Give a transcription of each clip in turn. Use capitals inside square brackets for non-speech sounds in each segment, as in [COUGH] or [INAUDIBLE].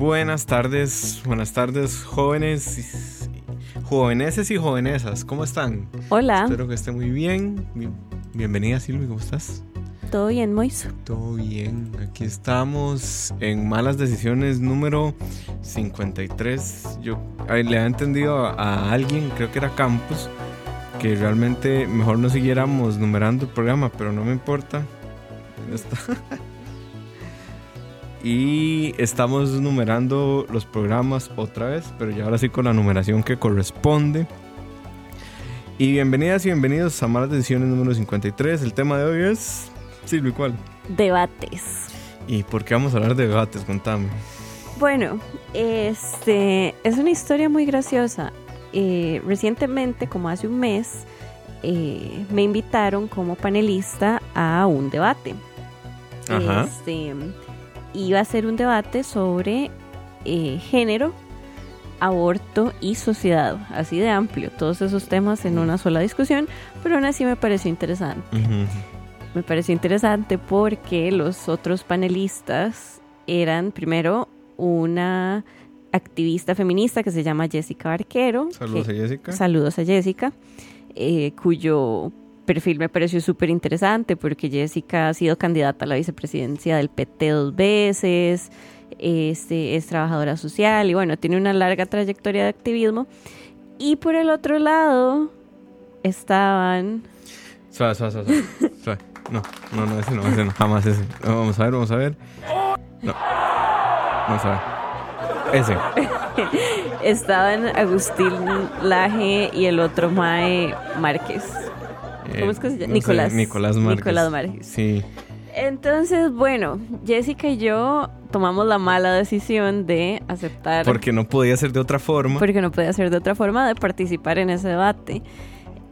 Buenas tardes, buenas tardes, jóvenes, joveneses y jovenesas, ¿cómo están? Hola. Espero que estén muy bien. Bienvenida Silvi, ¿cómo estás? Todo bien, Moiso. Todo bien, aquí estamos en Malas Decisiones número 53. Yo le había entendido a, alguien, creo que era Campos, que realmente mejor no siguiéramos numerando el programa, pero no me importa. Ya [LAUGHS] está. Y estamos numerando los programas otra vez, pero ya ahora sí con la numeración que corresponde. Y bienvenidas y bienvenidos a Malas Decisiones número 53. El tema de hoy es. Silvi, ¿cuál? Debates. ¿Y por qué vamos a hablar de debates? Contame. Bueno, este es una historia muy graciosa. Eh, recientemente, como hace un mes, eh, me invitaron como panelista a un debate. Ajá. Este, iba a ser un debate sobre eh, género, aborto y sociedad, así de amplio, todos esos temas en una sola discusión, pero aún así me pareció interesante. Me pareció interesante porque los otros panelistas eran primero una activista feminista que se llama Jessica Arquero. Saludos que- a Jessica. Saludos a Jessica, eh, cuyo perfil me pareció súper interesante porque Jessica ha sido candidata a la vicepresidencia del PT dos veces, este, es trabajadora social y bueno, tiene una larga trayectoria de activismo. Y por el otro lado estaban... Suave, suave, suave. suave. [LAUGHS] No, no, no, ese no, ese no, jamás ese. No, vamos a ver, vamos a ver. No. Vamos a ver. Ese. [LAUGHS] Estaban Agustín Laje y el otro Mae Márquez. ¿Cómo es que se llama? Eh, sé, Nicolás. Nicolás Márquez. Nicolás Márquez. Sí. Entonces, bueno, Jessica y yo tomamos la mala decisión de aceptar, Porque no podía ser de otra forma. porque no podía ser de otra forma, de participar en ese debate.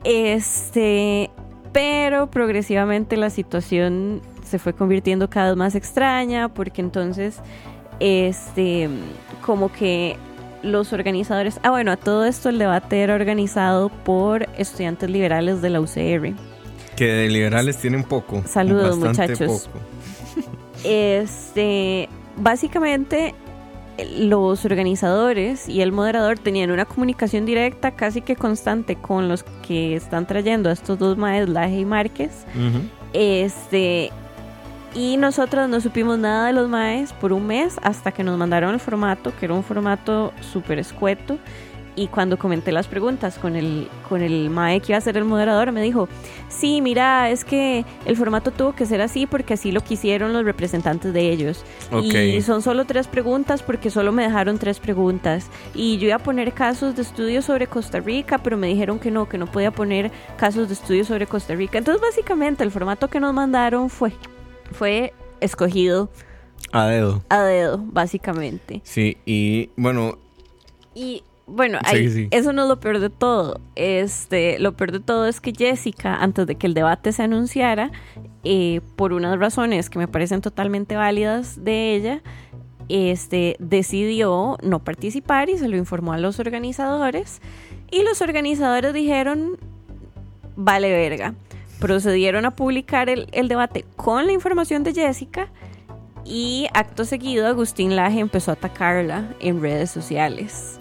Este, pero progresivamente la situación se fue convirtiendo cada vez más extraña, porque entonces, este, como que los organizadores, ah bueno, a todo esto el debate era organizado por estudiantes liberales de la UCR. Que de liberales tienen poco. Saludos, muchachos. Poco. [LAUGHS] Este, básicamente los organizadores y el moderador tenían una comunicación directa casi que constante con los que están trayendo a estos dos maes, Laje y Márquez. Este, y nosotros no supimos nada de los maes por un mes hasta que nos mandaron el formato, que era un formato súper escueto. Y cuando comenté las preguntas con el, con el mae que iba a ser el moderador, me dijo, sí, mira, es que el formato tuvo que ser así porque así lo quisieron los representantes de ellos. Y son solo tres preguntas porque solo me dejaron tres preguntas. Y yo iba a poner casos de estudio sobre Costa Rica, pero me dijeron que no, que no podía poner casos de estudio sobre Costa Rica. Entonces, básicamente, el formato que nos mandaron fue, fue escogido A dedo. a dedo, básicamente. Sí, y bueno, Y bueno, Sí, ahí- sí. eso no es lo peor de todo. Este, lo peor de todo es que Jessica, antes de que el debate se anunciara, eh, por unas razones que me parecen totalmente válidas de ella, este, decidió no participar y se lo informó a los organizadores. Y los organizadores dijeron, vale verga. Procedieron a publicar el, el debate con la información de Jessica y acto seguido Agustín Laje empezó a atacarla en redes sociales.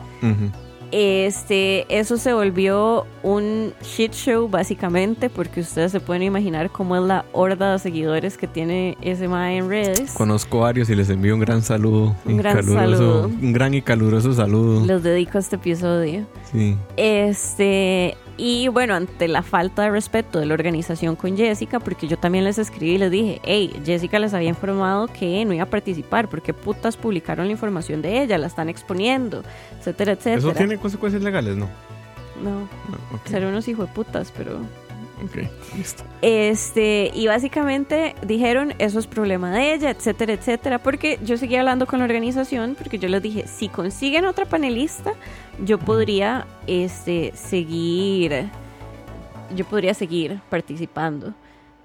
Este, eso se volvió un shit show básicamente porque ustedes se pueden imaginar cómo es la horda de seguidores que tiene ese mae en redes. Conozco varios y les envío un gran saludo. Un gran saludo. Un gran y caluroso saludo. Les dedico este episodio. Sí. Este, y bueno, ante la falta de respeto de la organización con Jessica, porque yo también les escribí y les dije, hey, Jessica les había informado que no iba a participar, porque putas publicaron la información de ella, la están exponiendo, etcétera, etcétera. ¿Eso tiene consecuencias legales, no? No, No, ok. ser unos hijos de putas, pero... Ok. Este, y básicamente dijeron, eso es problema de ella, etcétera, etcétera, porque yo seguía hablando con la organización, porque yo les dije, si consiguen otra panelista, yo podría, este, seguir, yo podría seguir participando.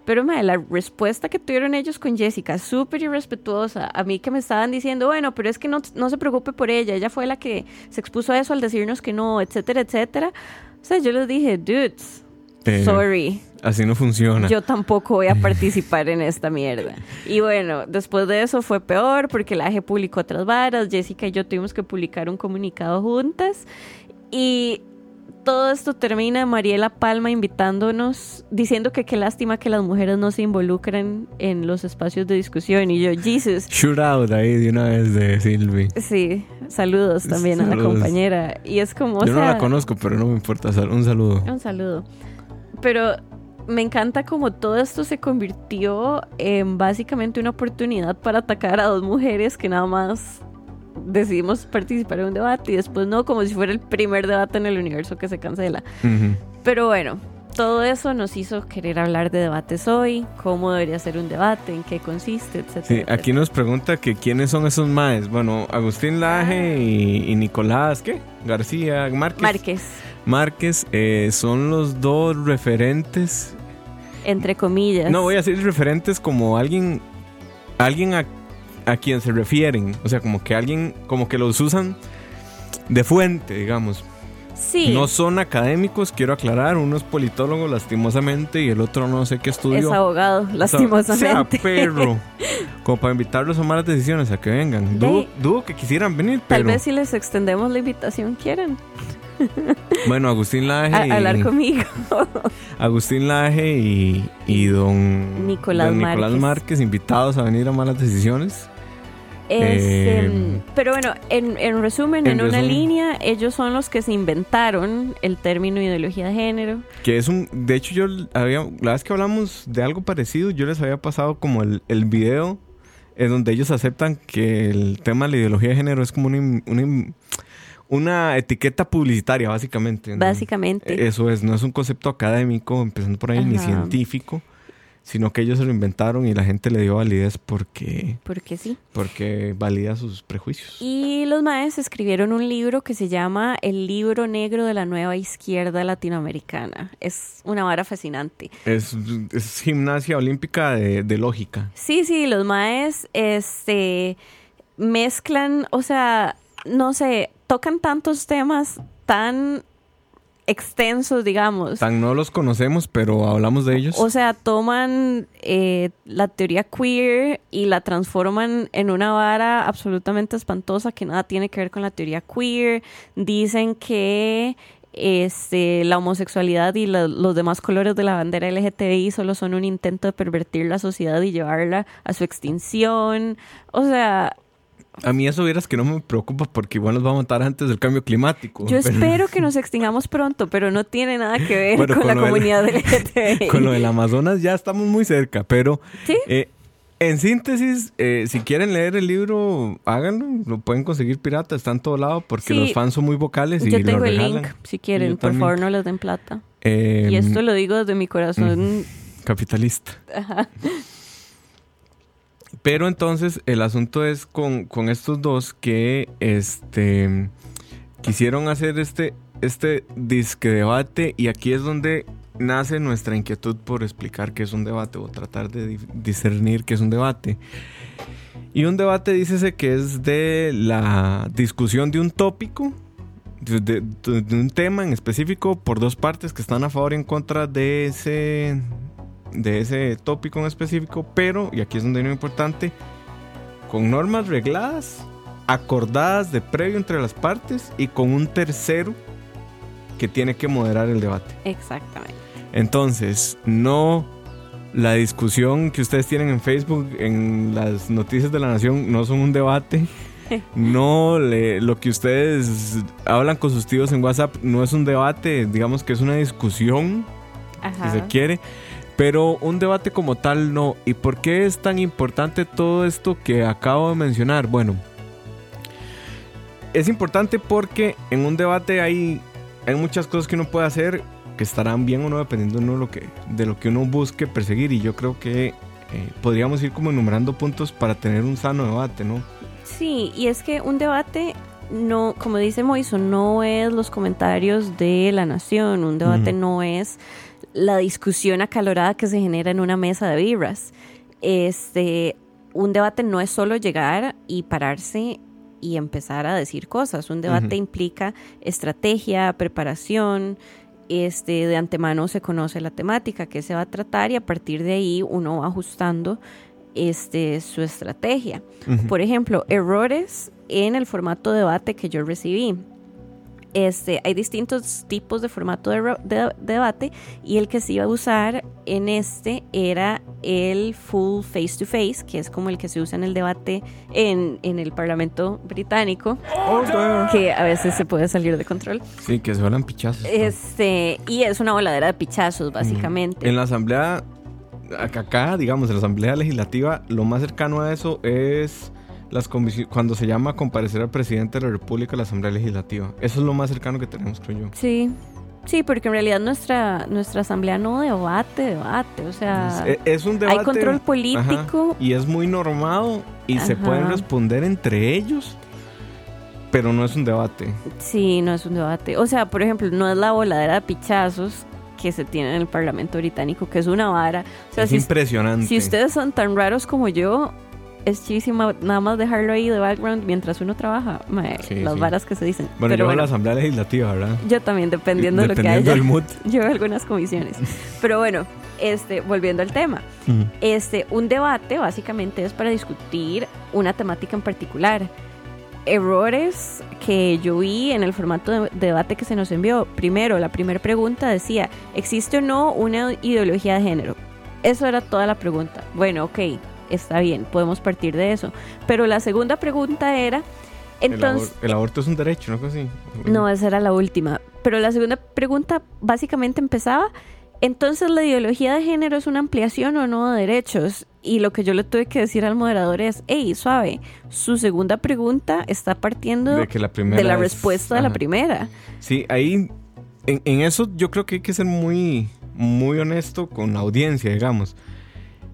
Pero, madre, la respuesta que tuvieron ellos con Jessica, súper irrespetuosa. A mí que me estaban diciendo, bueno, pero es que no, no se preocupe por ella. Ella fue la que se expuso a eso al decirnos que no, etcétera, etcétera. O sea, yo les dije, dudes, Eh, sorry. Así no funciona. Yo tampoco voy a [LAUGHS] participar en esta mierda. Y bueno, después de eso fue peor porque la AG publicó otras varas. Jessica y yo tuvimos que publicar un comunicado juntas. Y todo esto termina Mariela Palma invitándonos, diciendo que qué lástima que las mujeres no se involucren en los espacios de discusión. Y yo, Jesus. Shoot out ahí de una vez de Silvi. Sí, saludos también a la compañera. Y es como, o Yo no la conozco, pero no me importa. Un saludo. Un saludo. Pero me encanta como todo esto se convirtió en básicamente una oportunidad para atacar a dos mujeres que nada más decidimos participar en un debate y después no, como si fuera el primer debate en el universo que se cancela. Pero bueno, todo eso nos hizo querer hablar de debates hoy, cómo debería ser un debate, en qué consiste, etcétera. Sí, aquí nos pregunta que quiénes son esos maes. Bueno, Agustín Laje y, y Nicolás, ¿qué? García, Márquez. Márquez, Márquez eh, son los dos referentes. entre comillas. No, voy a decir referentes como alguien, alguien a, a quien se refieren. O sea, como que alguien, como que los usan de fuente, digamos. Sí, No son académicos, quiero aclarar. Uno es politólogo, lastimosamente, y el otro no sé qué estudio. es abogado, O sea, lastimosamente. sea perro. [LAUGHS] Como para invitarlos a malas decisiones, a que vengan. Dudo, dudo que quisieran venir, Tal pero... vez si les extendemos la invitación quieren [LAUGHS] Bueno, Agustín Laje a- y... hablar conmigo. Agustín Laje y, y don... Nicolás don Nicolás Márquez. Márquez, invitados a venir a malas decisiones. Este, Eh, pero bueno, en, en resumen, en, en una línea, ellos son los que se inventaron el término ideología de género. Que es un... De hecho, yo había... La vez que hablamos de algo parecido, yo les había pasado como el, el video en donde ellos aceptan que el tema de la ideología de género es como una, im- una, etiqueta publicitaria, básicamente. ¿no? Básicamente. Eso es, no es un concepto académico, empezando por ahí, ni científico, sino que ellos se lo inventaron y la gente le dio validez porque, Porque sí. porque valida sus prejuicios. Y los maes escribieron un libro que se llama El libro negro de la nueva izquierda latinoamericana. Es una vara fascinante. Es, es gimnasia olímpica de, de lógica. Sí, sí, los maes este, mezclan, o sea, no sé, tocan tantos temas tan extensos, digamos. Tan no los conocemos, pero hablamos de ellos. O sea, toman eh, la teoría queer y la transforman en una vara absolutamente espantosa que nada tiene que ver con la teoría queer. Dicen que este, la homosexualidad y la- los demás colores de la bandera LGTBI solo son un intento de pervertir la sociedad y llevarla a su extinción. O sea, a mí eso vieras que no me preocupa porque igual nos va a matar antes del cambio climático. yo pero- espero que [LAUGHS] nos extingamos pronto, pero no tiene nada que ver Bueno, con, con la lo del- comunidad LGTBI. [LAUGHS] Con lo del Amazonas ya estamos muy cerca, pero Sí. eh, en síntesis, eh, si quieren leer el libro, háganlo, lo pueden conseguir pirata, está en todo lado porque Sí. los fans son muy vocales y Yo lo tengo el regalan. link, si quieren, por favor no les den plata. Eh, Y esto lo digo desde mi corazón. capitalista. Pero entonces el asunto es con, con estos dos que este quisieron hacer este, este disque debate y aquí es donde nace nuestra inquietud por explicar qué es un debate o tratar de di- discernir qué es un debate. Y un debate dícese que es de la discusión de un tópico, de un tema en específico por dos partes que están a favor y en contra de ese, de ese tópico en específico, pero, y aquí es donde viene importante, con normas regladas acordadas de previo entre las partes y con un tercero que tiene que moderar el debate. Exactamente. Entonces, no la discusión que ustedes tienen en Facebook, en las noticias de la nación, no son un debate. [LAUGHS] No, le, lo que ustedes hablan con sus tíos en WhatsApp no es un debate, digamos que es una discusión, si se quiere, pero un debate como tal no. ¿Y por qué es tan importante todo esto que acabo de mencionar? Bueno, es importante porque en un debate hay, hay muchas cosas que uno puede hacer que estarán bien o no dependiendo de, lo que, de lo que uno busque perseguir y yo creo que eh, podríamos ir como enumerando puntos para tener un sano debate, ¿no? Sí, y es que un debate no, como dice Moiso, no es los comentarios de la nación, un debate no es la discusión acalorada que se genera en una mesa de birras. Este, un debate no es solo llegar y pararse y empezar a decir cosas. Un debate implica estrategia, preparación, este, de antemano se conoce la temática que se va a tratar y a partir de ahí uno va ajustando este, su estrategia. Por ejemplo, errores en el formato de debate que yo recibí. Este, hay distintos tipos de formato de, debate y el que se iba a usar en este era el full face to face, que es como el que se usa en el debate en, el Parlamento británico, que a veces se puede salir de control. Sí, que se vuelan pichazos. Este, y es una voladera de pichazos, básicamente. En la asamblea, acá, digamos, en la asamblea legislativa, lo más cercano a eso es las cuando se llama comparecer al presidente de la República a la Asamblea Legislativa. Eso es lo más cercano que tenemos, creo yo. Sí. Sí, porque en realidad nuestra, nuestra asamblea no debate, debate, o sea, es, un debate, hay control político y es muy normado y se pueden responder entre ellos, pero no es un debate. Sí, no es un debate. O sea, por ejemplo, no es la voladera de pichazos que se tiene en el Parlamento británico, que es una vara. es impresionante. Si ustedes son tan raros como yo, es chísima nada más dejarlo ahí de background mientras uno trabaja. las varas que se dicen. Bueno, yo en la Asamblea Legislativa, ¿verdad? Yo también, dependiendo de lo que haya. del mood. [LAUGHS] Yo algunas comisiones. [LAUGHS] Pero bueno, este, volviendo al tema. Este, un debate básicamente es para discutir una temática en particular. Errores que yo vi en el formato de debate que se nos envió. Primero, la primera pregunta decía, ¿existe o no una ideología de género? Eso era toda la pregunta. Bueno, ok, está bien, podemos partir de eso. Pero la segunda pregunta era, entonces... El, aborto es un derecho, ¿no? Así. No, esa era la última. Pero la segunda pregunta básicamente empezaba, entonces la ideología de género es una ampliación o no de derechos. Y lo que yo le tuve que decir al moderador es, hey, suave, su segunda pregunta está partiendo de, la, respuesta de la primera. Sí, ahí, en, en, eso yo creo que hay que ser muy, muy honesto con la audiencia, digamos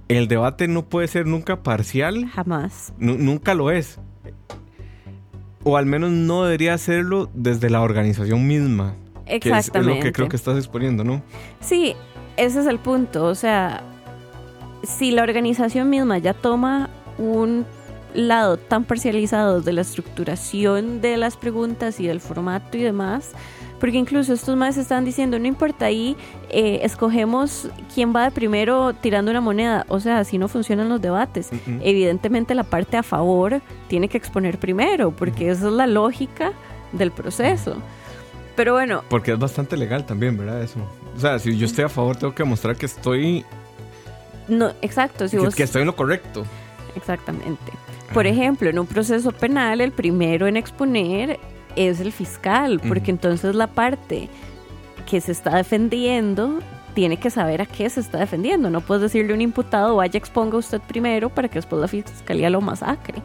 el debate no puede ser nunca parcial. Jamás. nunca lo es. O al menos no debería serlo desde la organización misma. Exactamente. Que es, lo que creo que estás exponiendo, ¿no? Sí, ese es el punto. O sea, si la organización misma ya toma un lado tan parcializado de la estructuración de las preguntas y del formato y demás, porque incluso estos más están diciendo, no importa ahí, eh, escogemos quién va de primero tirando una moneda. O sea, así no funcionan los debates. Evidentemente la parte a favor tiene que exponer primero, porque esa es la lógica del proceso. Pero bueno. Porque es bastante legal también, ¿verdad? Eso. O sea, si yo estoy a favor, tengo que mostrar que estoy. No, exacto. Si que, que estoy en lo correcto. Exactamente. Por ejemplo, en un proceso penal, el primero en exponer es el fiscal, porque entonces la parte que se está defendiendo tiene que saber a qué se está defendiendo. No puedes decirle a un imputado, vaya, exponga usted primero para que después la fiscalía lo masacre.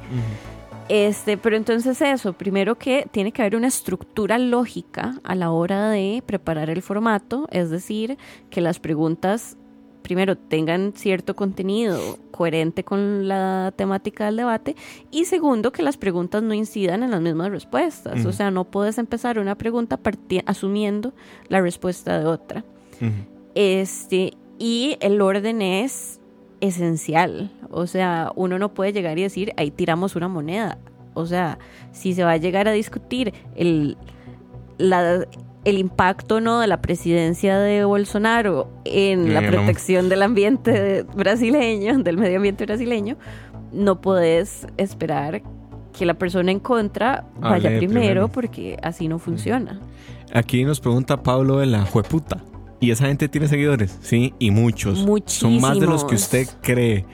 Este, pero entonces eso, primero que tiene que haber una estructura lógica a la hora de preparar el formato, es decir, que las preguntas primero tengan cierto contenido coherente con la temática del debate y segundo que las preguntas no incidan en las mismas respuestas. O sea, no puedes empezar una pregunta asumiendo la respuesta de otra. Este, y el orden es esencial. O sea, uno no puede llegar y decir, ahí tiramos una moneda. O sea, si se va a llegar a discutir el, la el impacto no de la presidencia de Bolsonaro en la protección del ambiente brasileño, del medio ambiente brasileño, no puedes esperar que la persona en contra vaya primero, porque así no funciona. Aquí nos pregunta Pablo de la jueputa. ¿Y esa gente tiene seguidores? Sí, y muchos. Muchísimos. Son más de los que usted cree.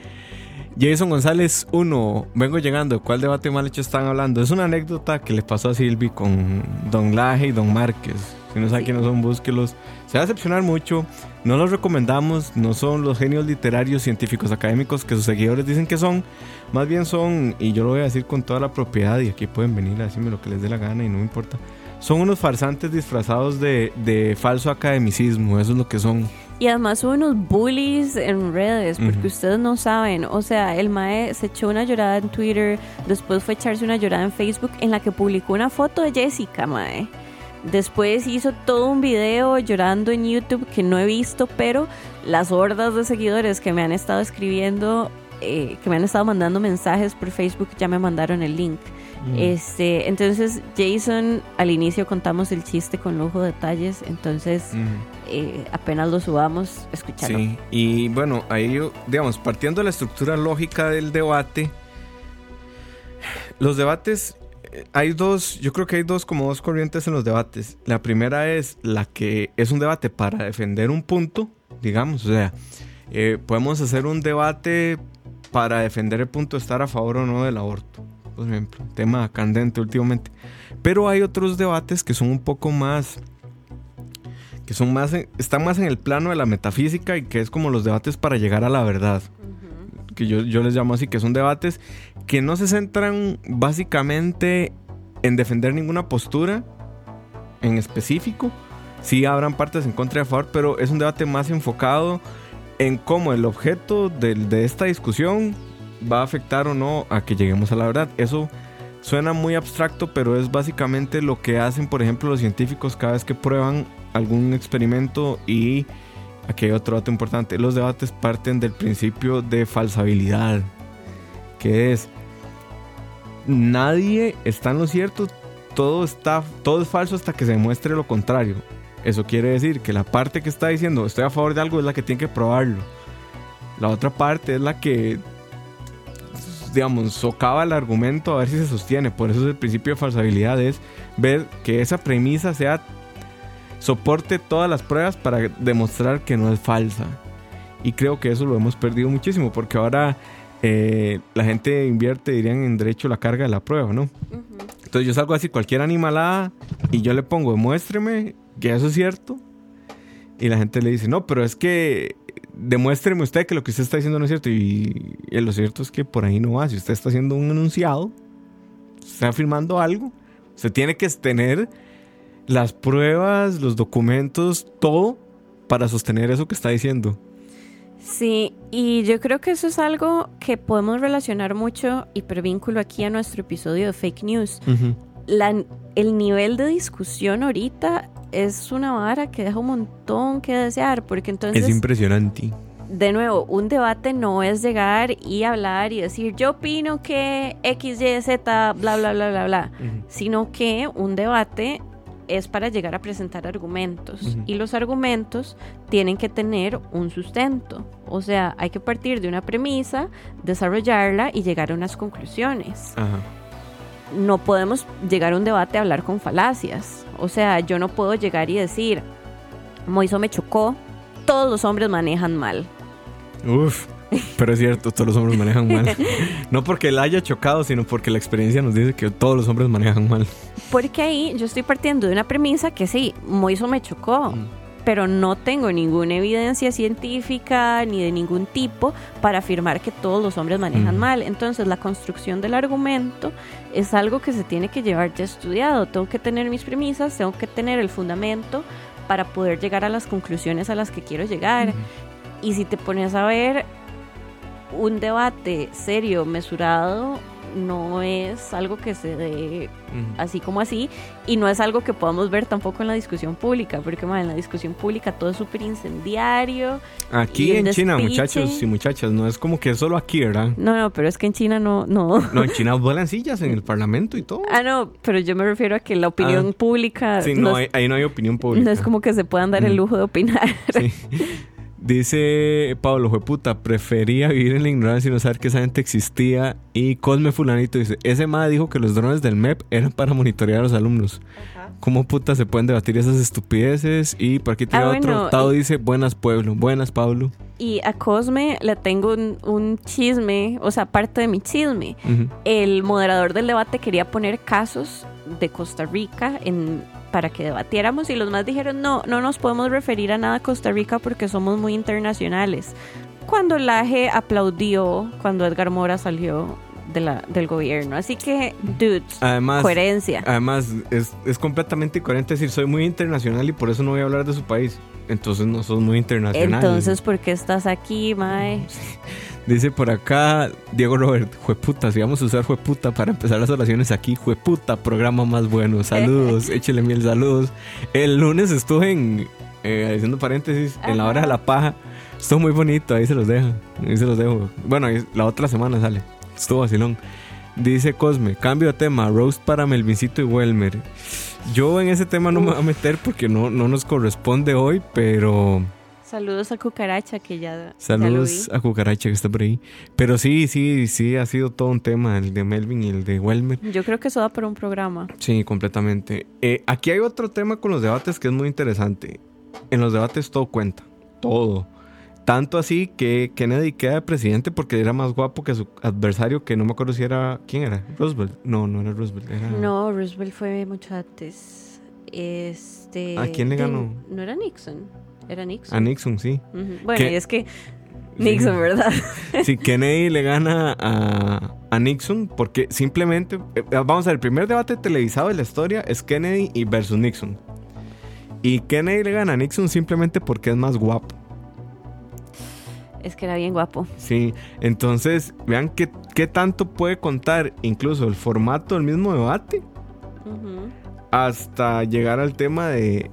Jason González, uno, vengo llegando, ¿cuál debate mal hecho están hablando? Es una anécdota que le pasó a Silvi con Don Laje y Don Márquez. Si no sabe quiénes son, búsquelos. Se va a decepcionar mucho. No los recomendamos. No son los genios literarios, científicos, académicos que sus seguidores dicen que son. Más bien son, y yo lo voy a decir con toda la propiedad, y aquí pueden venir a decirme lo que les dé la gana y no me importa son unos farsantes disfrazados de, falso academicismo, eso es lo que son. Y además son unos bullies en redes, porque ustedes no saben. O sea, el Mae se echó una llorada en Twitter, después fue echarse una llorada en Facebook en la que publicó una foto de Jessica, Mae. Después hizo todo un video llorando en YouTube que no he visto, pero las hordas de seguidores que me han estado escribiendo, eh, que me han estado mandando mensajes por Facebook, ya me mandaron el link. Este, entonces Jason, al inicio contamos el chiste con lujo de detalles, entonces eh, apenas lo subamos, escucharlo. Sí, y bueno, ahí digamos, partiendo de la estructura lógica del debate, los debates, hay dos, yo creo que hay dos como dos corrientes en los debates. La primera es la que es un debate para defender un punto, digamos, o sea, eh, podemos hacer un debate para defender el punto de estar a favor o no del aborto por ejemplo, tema candente últimamente. Pero hay otros debates que son un poco más que son más están más en el plano de la metafísica y que es como los debates para llegar a la verdad. Que yo, yo les llamo así, que son debates que no se centran básicamente en defender ninguna postura en específico. Sí habrán partes en contra y a favor, pero es un debate más enfocado en cómo el objeto de, de esta discusión va a afectar o no a que lleguemos a la verdad. Eso suena muy abstracto, pero es básicamente lo que hacen, por ejemplo, los científicos cada vez que prueban algún experimento y aquí hay otro dato importante, los debates parten del principio de falsabilidad, que es nadie está en lo cierto, todo está todo es falso hasta que se demuestre lo contrario. Eso quiere decir que la parte que está diciendo estoy a favor de algo es la que tiene que probarlo. La otra parte es la que digamos, socava el argumento a ver si se sostiene. Por eso es el principio de falsabilidad, es ver que esa premisa sea soporte todas las pruebas para demostrar que no es falsa. Y creo que eso lo hemos perdido muchísimo, porque ahora eh, la gente invierte, dirían, en derecho a la carga de la prueba, ¿no? Entonces yo salgo así, cualquier animalada, y yo le pongo, demuéstreme que eso es cierto. Y la gente le dice, no, pero es que demuéstreme usted que lo que usted está diciendo no es cierto. Y, lo cierto es que por ahí no va. Si usted está haciendo un enunciado, está afirmando algo, usted tiene que tener las pruebas, los documentos, todo para sostener eso que está diciendo. Sí, y yo creo que eso es algo que podemos relacionar mucho y vínculo aquí a nuestro episodio de fake news. el nivel de discusión ahorita es una vara que deja un montón que desear, porque entonces... Es impresionante. De nuevo, un debate no es llegar y hablar y decir, yo opino que X, Y, Z, bla, bla, bla, bla, bla, sino que un debate es para llegar a presentar argumentos y los argumentos tienen que tener un sustento. O sea, hay que partir de una premisa, desarrollarla y llegar a unas conclusiones. No podemos llegar a un debate a hablar con falacias. O sea, yo no puedo llegar y decir, Moiso me chocó, todos los hombres manejan mal. Uf, pero es cierto, todos los hombres manejan mal. [LAUGHS] No porque él haya chocado, sino porque la experiencia nos dice que todos los hombres manejan mal. Porque ahí yo estoy partiendo de una premisa que sí, Moiso me chocó. Mm pero no tengo ninguna evidencia científica ni de ningún tipo para afirmar que todos los hombres manejan mal. Entonces la construcción del argumento es algo que se tiene que llevar ya estudiado. Tengo que tener mis premisas, tengo que tener el fundamento para poder llegar a las conclusiones a las que quiero llegar. Y si te pones a ver un debate serio, mesurado, no es algo que se dé así como así y no es algo que podamos ver tampoco en la discusión pública, porque en la discusión pública todo es súper incendiario. Aquí en China, muchachos y muchachas, no es como que solo aquí, ¿verdad? No, no, pero es que en China no... No, no en China [LAUGHS] vuelan sillas en el parlamento y todo. Ah, no, pero yo me refiero a que la opinión ah. pública... Sí, no, ahí no hay opinión pública. No es como que se puedan dar el lujo de opinar. Sí. [LAUGHS] Dice Pablo, jueputa, prefería vivir en la ignorancia y no saber que esa gente existía. Y Cosme Fulanito dice, ese ma dijo que los drones del MEP eran para monitorear a los alumnos. ¿Cómo puta se pueden debatir esas estupideces? Y por aquí tiene Ah, otro. bueno, Tao y- dice, buenas pueblo, buenas Pablo. Y a Cosme le tengo un, un chisme, o sea, parte de mi chisme. El moderador del debate quería poner casos de Costa Rica en, para que debatiéramos y los más dijeron, no, no nos podemos referir a nada a Costa Rica porque somos muy internacionales. Cuando Laje aplaudió cuando Edgar Mora salió de la, del gobierno. Así que, dudes, Además, coherencia. además es, es completamente incoherente decir, soy muy internacional y por eso no voy a hablar de su país. Entonces no sos muy internacional. Entonces, ¿por qué estás aquí, Mae? [LAUGHS] Dice por acá Diego Robert, jueputa, si vamos a usar jueputa para empezar las oraciones aquí, jueputa, programa más bueno. [LAUGHS] Saludos, échele miel, saludos. El lunes estuve en, eh, haciendo paréntesis, en la hora de la paja. Estuvo muy bonito, ahí se los dejo. Ahí se los dejo. Bueno, ahí- la otra semana sale. Estuvo vacilón. Dice Cosme, cambio de tema, roast para Melvincito y Welmer. Yo en ese tema no me voy a meter porque no, no nos corresponde hoy, pero... Saludos a Cucaracha, que ya, ya lo Saludos vi. a Cucaracha que está por ahí. Pero sí, sí, sí, ha sido todo un tema, el de Melvin y el de Welmer. Yo creo que eso da para un programa. Sí, completamente. Eh, aquí hay otro tema con los debates que es muy interesante. En los debates todo cuenta, todo. Tanto así que Kennedy queda de presidente porque era más guapo que su adversario, que no me acuerdo si era... ¿Quién era? ¿Roosevelt? No, no era Roosevelt. Era... No, Roosevelt fue mucho antes. Este. ¿A quién le ganó? No era Nixon. Era Nixon. A Nixon, sí. Bueno, y es que Nixon, ¿verdad? [LAUGHS] Si Kennedy le gana a, a Nixon, porque simplemente, eh, vamos a ver, el primer debate televisado de la historia es Kennedy y versus Nixon. Y Kennedy le gana a Nixon simplemente porque es más guapo. es que era bien guapo. Sí, entonces vean qué, qué tanto puede contar incluso el formato del mismo debate hasta llegar al tema de,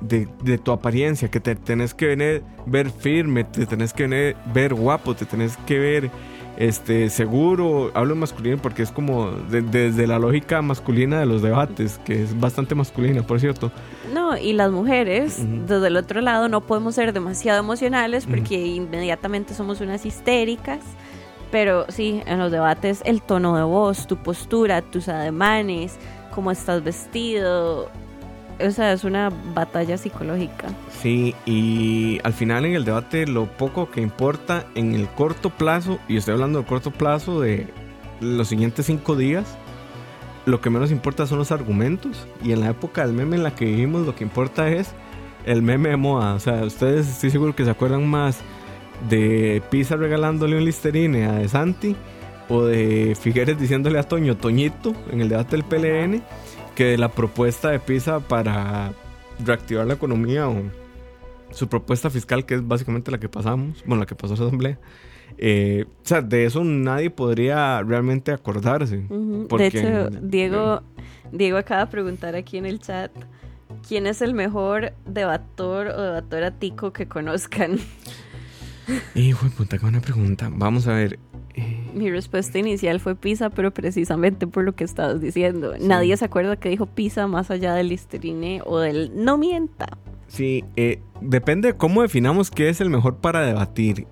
de, de tu apariencia, que te tenés que venir, ver firme, te tenés que venir, ver guapo, te tenés que ver este seguro, hablo en masculino porque es como de- desde la lógica masculina de los debates, que es bastante masculina, por cierto. No, y las mujeres, desde el otro lado, no podemos ser demasiado emocionales porque inmediatamente somos unas histéricas. Pero sí, en los debates, el tono de voz, tu postura, tus ademanes, cómo estás vestido. O sea, es una batalla psicológica. Sí, y al final en el debate lo poco que importa en el corto plazo, y estoy hablando de corto plazo de los siguientes cinco días, lo que menos importa son los argumentos. Y en la época del meme en la que vivimos, lo que importa es el meme de moda. O sea, ustedes estoy seguro que se acuerdan más de Pisa regalándole un listerine a De Santi o de Figueres diciéndole a Toño Toñito en el debate del PLN que la propuesta de Pisa para reactivar la economía o su propuesta fiscal, que es básicamente la que pasamos, bueno, la que pasó esa asamblea. Eh, o sea, de eso nadie podría realmente acordarse. Porque- De hecho, Diego, Diego acaba de preguntar aquí en el chat. ¿Quién es el mejor debator o debatora tico que conozcan? Hijo de puta, qué buena pregunta. Vamos a ver. Mi respuesta inicial fue pizza, pero precisamente por lo que estabas diciendo. Nadie se acuerda que dijo pizza más allá del listerine o del no mienta. Sí, eh, depende de cómo definamos qué es el mejor para debatir.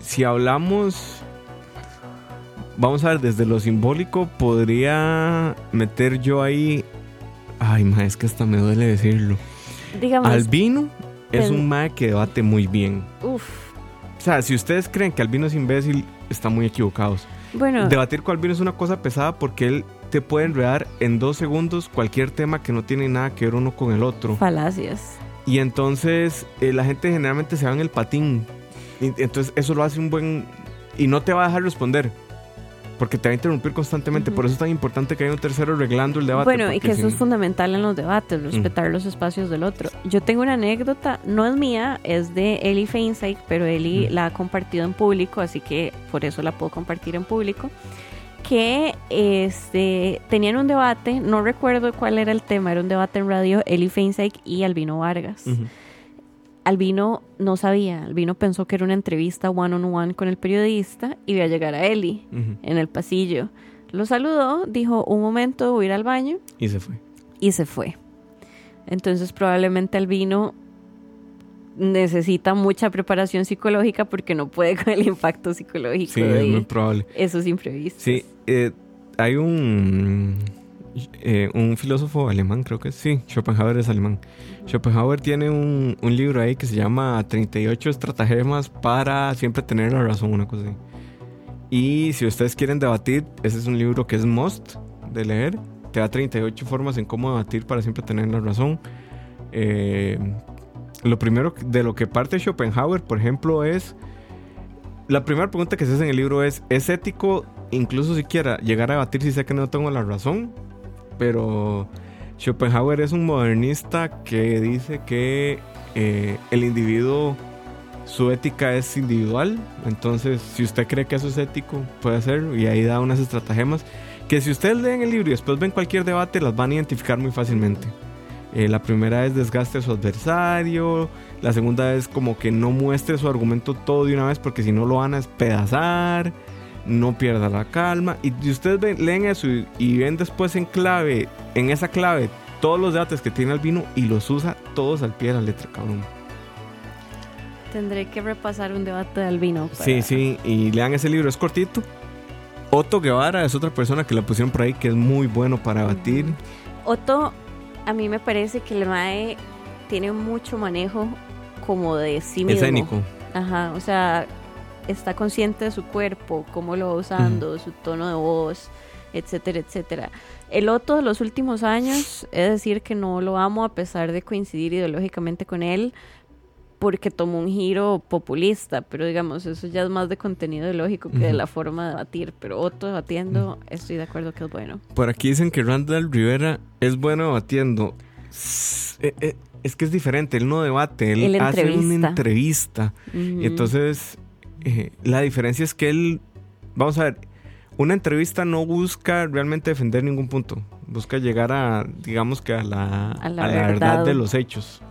Si hablamos, vamos a ver, desde lo simbólico, podría meter yo ahí. Ay, ma, es que hasta me duele decirlo. Digamos, Albino es un ma que debate muy bien. uff. O sea, si ustedes creen que Albino es imbécil, están muy equivocados. Bueno, Debatir con Albino es una cosa pesada porque él te puede enredar en dos segundos cualquier tema que no tiene nada que ver uno con el otro. falacias. Y entonces eh, la gente generalmente se va en el patín. Y entonces eso lo hace un buen... Y no te va a dejar responder. Porque te va a interrumpir constantemente. Por eso es tan importante que haya un tercero arreglando el debate. Bueno, y que eso es fundamental en los debates, respetar los espacios del otro. Yo tengo una anécdota, no es mía, es de Eli Feinstein, pero Eli la ha compartido en público, así que por eso la puedo compartir en público. Que este, tenían un debate, no recuerdo cuál era el tema, era un debate en radio, Eli Feinstein y Albino Vargas. Albino no sabía, Albino pensó que era una entrevista one on one con el periodista y iba a llegar a Eli en el pasillo. Lo saludó, dijo un momento, voy a ir al baño Y se fue. y se fue. Entonces probablemente Albino necesita mucha preparación psicológica porque no puede con el impacto psicológico Sí, de es muy probable. esos imprevistos. Sí, eh, hay un, eh, un filósofo alemán, creo que sí, Schopenhauer es alemán. Schopenhauer tiene un, un libro ahí que se llama 38 estratagemas para siempre tener la razón, una cosa así. Y si ustedes quieren debatir, ese es un libro que es must de leer. Te da 38 formas en cómo debatir para siempre tener la razón. Eh, lo primero de lo que parte Schopenhauer, por ejemplo, es... La primera pregunta que se hace en el libro es, ¿es ético incluso siquiera llegar a debatir si sé que no tengo la razón? Pero Schopenhauer es un modernista que dice que eh, el individuo, su ética es individual. Entonces, si usted cree que eso es ético, puede hacerlo. Y ahí da unas estratagemas que si ustedes leen el libro y después ven cualquier debate, las van a identificar muy fácilmente. Eh, la primera es desgaste a su adversario. La segunda es como que no muestre su argumento todo de una vez porque si no lo van a despedazar. No pierda la calma. Y ustedes ven- leen eso y, y ven después en clave, en esa clave, todos los debates que tiene Albino y los usa todos al pie de la letra, cabrón. Tendré que repasar un debate de Albino. para- Sí, sí, y lean ese libro, es cortito. Otto Guevara es otra persona que la pusieron por ahí que es muy bueno para debatir. Otto, a mí me parece que el MAE tiene mucho manejo como de sí mismo. Escénico. Ajá, o sea, está consciente de su cuerpo, cómo lo va usando, su tono de voz, etcétera, etcétera. El Otto de los últimos años, es decir, que no lo amo a pesar de coincidir ideológicamente con él, porque tomó un giro populista, pero digamos, eso ya es más de contenido ideológico que de la forma de debatir. Pero Otto debatiendo, estoy de acuerdo que es bueno. Por aquí dicen que Randall Rivera es bueno debatiendo. S- eh, eh, Es que es diferente, él no debate, él, Él hace una entrevista. Y entonces, eh, la diferencia es que él, vamos a ver, una entrevista no busca realmente defender ningún punto. Busca llegar a, digamos que a la, A la a la verdad. de los hechos.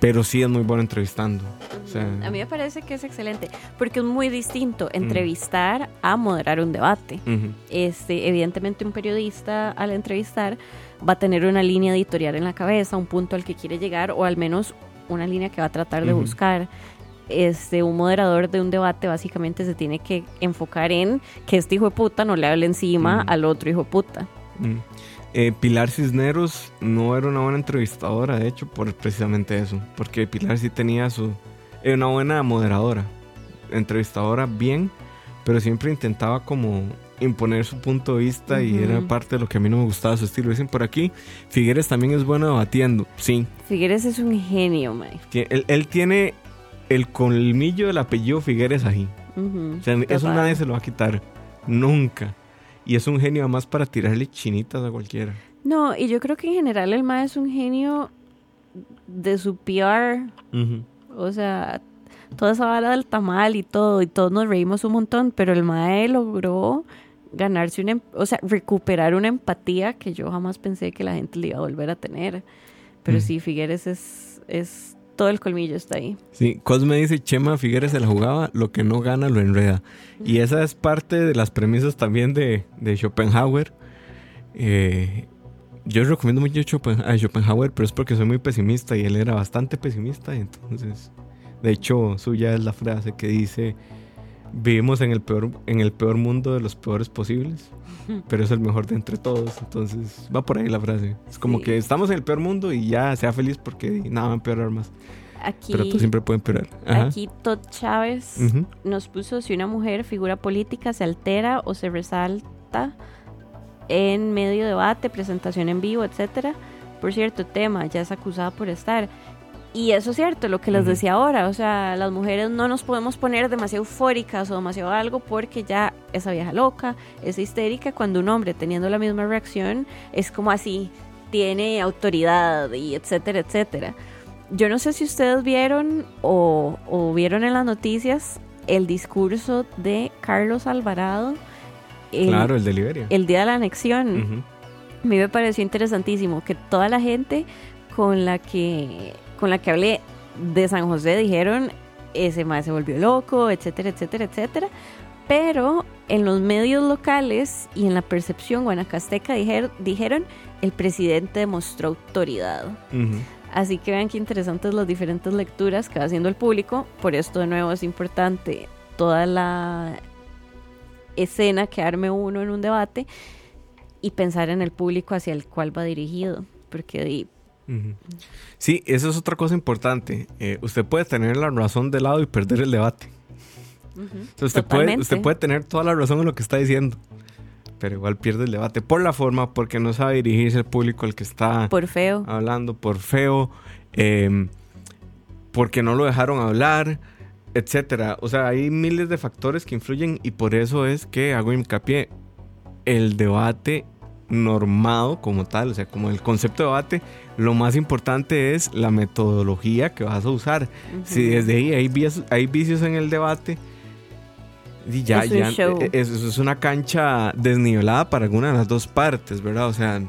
Pero sí es muy bueno entrevistando. O sea, A mí me parece que es excelente, porque es muy distinto entrevistar a moderar un debate. Este, evidentemente un periodista al entrevistar va a tener una línea editorial en la cabeza, un punto al que quiere llegar o al menos una línea que va a tratar de buscar. Este, un moderador de un debate básicamente se tiene que enfocar en que este hijo de puta no le hable encima Ujú. al otro hijo de puta. mm. Eh, Pilar Cisneros no era una buena entrevistadora, de hecho, por precisamente eso. Porque Pilar sí tenía su. Era una buena moderadora. Entrevistadora bien, pero siempre intentaba como imponer su punto de vista y Ujú. era parte de lo que a mí no me gustaba su estilo. Dicen por aquí, Figueres también es bueno debatiendo. Sí, Figueres es un genio, tie- él, él tiene el colmillo del apellido Figueres ahí. O sea, eso nadie se lo va a quitar. Nunca. Y es un genio además para tirarle chinitas a cualquiera. No, y yo creo que en general el mae es un genio de su PR. O sea, toda esa vara del tamal y todo, y todos nos reímos un montón, pero el mae logró ganarse una, em- o sea, recuperar una empatía que yo jamás pensé que la gente le iba a volver a tener. Pero sí, Figueres es, es todo el colmillo está ahí. Sí, Cosme dice, Chema Figueres se la jugaba, lo que no gana lo enreda. Y esa es parte de las premisas también de, de Schopenhauer. Eh, yo recomiendo mucho a Schopenhauer, pero es porque soy muy pesimista y él era bastante pesimista. entonces, de hecho, suya es la frase que dice, vivimos en el peor, en el peor mundo de los peores posibles, [LAUGHS] pero es el mejor de entre todos. Entonces, va por ahí la frase. Es como Sí. que estamos en el peor mundo y ya sea feliz porque nada va a empeorar más. Aquí, Pero tú siempre puedes empeorar. Ajá. aquí Todd Chávez nos puso si una mujer figura política se altera o se resalta en medio debate, presentación en vivo, etcétera. Por cierto, tema, ya es acusada por estar. Y eso es cierto, lo que les decía ahora, o sea, las mujeres no nos podemos poner demasiado eufóricas o demasiado algo porque ya esa vieja loca, esa histérica, cuando un hombre teniendo la misma reacción es como así, tiene autoridad y etcétera, etcétera. Yo no sé si ustedes vieron o, o vieron en las noticias el discurso de Carlos Alvarado el, claro, el de Liberia. el día de la anexión. Ujú. A mí me pareció interesantísimo que toda la gente con la que con la que hablé de San José dijeron ese más se volvió loco, etcétera, etcétera, etcétera. Pero en los medios locales y en la percepción guanacasteca dijer- dijeron el presidente demostró autoridad. Ujú. Así que vean qué interesantes las diferentes lecturas que va haciendo el público. Por esto de nuevo es importante toda la escena que arme uno en un debate y pensar en el público hacia el cual va dirigido. Porque Sí, eso es otra cosa importante. Eh, usted puede tener la razón de lado y perder el debate. usted, puede, usted puede tener toda la razón en lo que está diciendo, pero igual pierde el debate por la forma, porque no sabe dirigirse al público al que está por feo. hablando, por feo, em, porque no lo dejaron hablar, etcétera. O sea, hay miles de factores que influyen y por eso es que hago hincapié. El debate normado como tal, o sea, como el concepto de debate, lo más importante es la metodología que vas a usar. Si desde ahí hay vicios, hay vicios en el debate, y ya, ya e, e, eso es una cancha desnivelada para alguna de las dos partes, ¿verdad? O sea,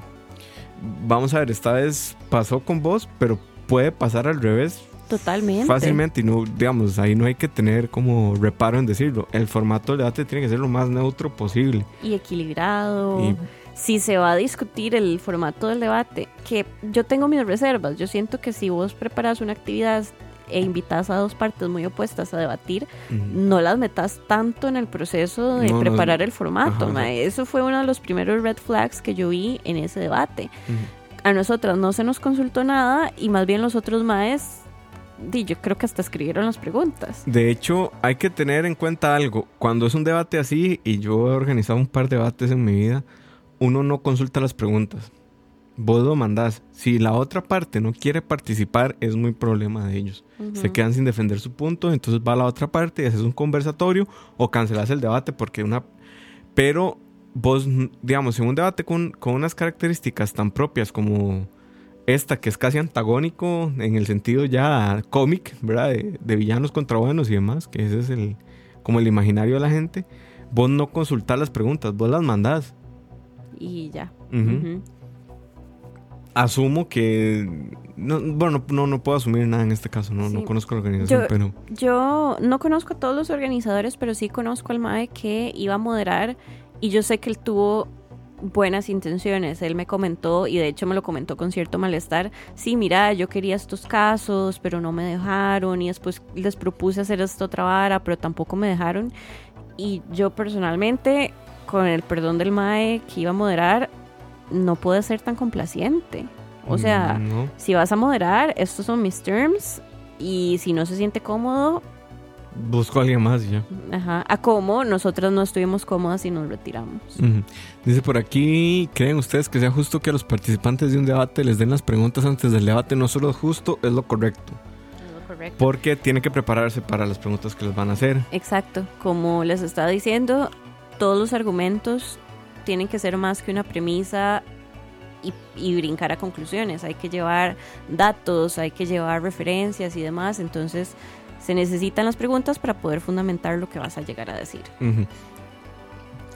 vamos a ver, esta vez pasó con vos, pero puede pasar al revés. Totalmente. Fácilmente, y no, digamos, ahí no hay que tener como reparo en decirlo. El formato del debate tiene que ser lo más neutro posible. Y equilibrado. Y si se va a discutir el formato del debate, que yo tengo mis reservas, yo siento que si vos preparas una actividad e invitas a dos partes muy opuestas a debatir, no las metas tanto en el proceso de preparar el formato. Eso fue uno de los primeros red flags que yo vi en ese debate. A nosotras no se nos consultó nada y más bien los otros maes yo creo que hasta escribieron las preguntas. De hecho, hay que tener en cuenta algo. Cuando es un debate así, y yo he organizado un par de debates en mi vida, uno no consulta las preguntas. Vos lo mandás. Si la otra parte no quiere participar, es muy problema de ellos. Se quedan sin defender su punto, entonces va a la otra parte y haces un conversatorio o cancelas el debate porque una... Pero vos, digamos, en un debate con, unas características tan propias como esta, que es casi antagónico en el sentido ya cómic, ¿verdad? De, villanos contra buenos y demás, que ese es el como el imaginario de la gente, vos no consultás las preguntas, vos las mandás y ya. Asumo que. bueno, no, no puedo asumir nada en este caso, no, no conozco la organización, yo, pero. Yo no conozco a todos los organizadores, pero sí conozco al MAE que iba a moderar y yo sé que él tuvo buenas intenciones. Él me comentó, y de hecho me lo comentó con cierto malestar, sí, mira, yo quería estos casos, pero no me dejaron, y después les propuse hacer esto otra vara, pero tampoco me dejaron. Y yo personalmente con el perdón del MAE que iba a moderar, no puede ser tan complaciente. O sea, mm, si vas a moderar, estos son mis terms y si no se siente cómodo... Busco a alguien más ya. Ajá. A cómo nosotras no estuvimos cómodas y nos retiramos. Dice por aquí, ¿creen ustedes que sea justo que a los participantes de un debate les den las preguntas antes del debate? No solo justo, es lo correcto. correcto. Porque tienen que prepararse para las preguntas que les van a hacer. Exacto. Como les estaba diciendo, todos los argumentos tienen que ser más que una premisa y, brincar a conclusiones. Hay que llevar datos, hay que llevar referencias y demás. Entonces se necesitan las preguntas para poder fundamentar lo que vas a llegar a decir.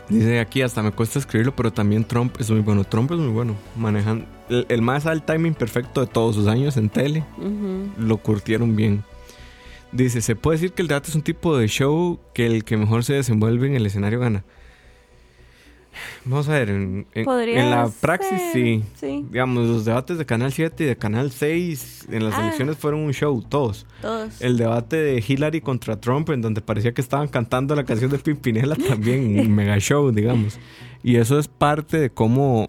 Dice aquí, hasta me cuesta escribirlo, pero también Trump es muy bueno. Trump es muy bueno. Manejan el, más al timing perfecto de todos sus años en tele. Lo curtieron bien. Dice, ¿se puede decir que el debate es un tipo de show que el que mejor se desenvuelve en el escenario gana? Vamos a ver, en, la praxis sí. Digamos, los debates de Canal 7 y de Canal 6 en las ah. elecciones fueron un show, todos. Todos. El debate de Hillary contra Trump, en donde parecía que estaban cantando la canción de Pimpinela, [LAUGHS] también un mega show, digamos. Y eso es parte de cómo,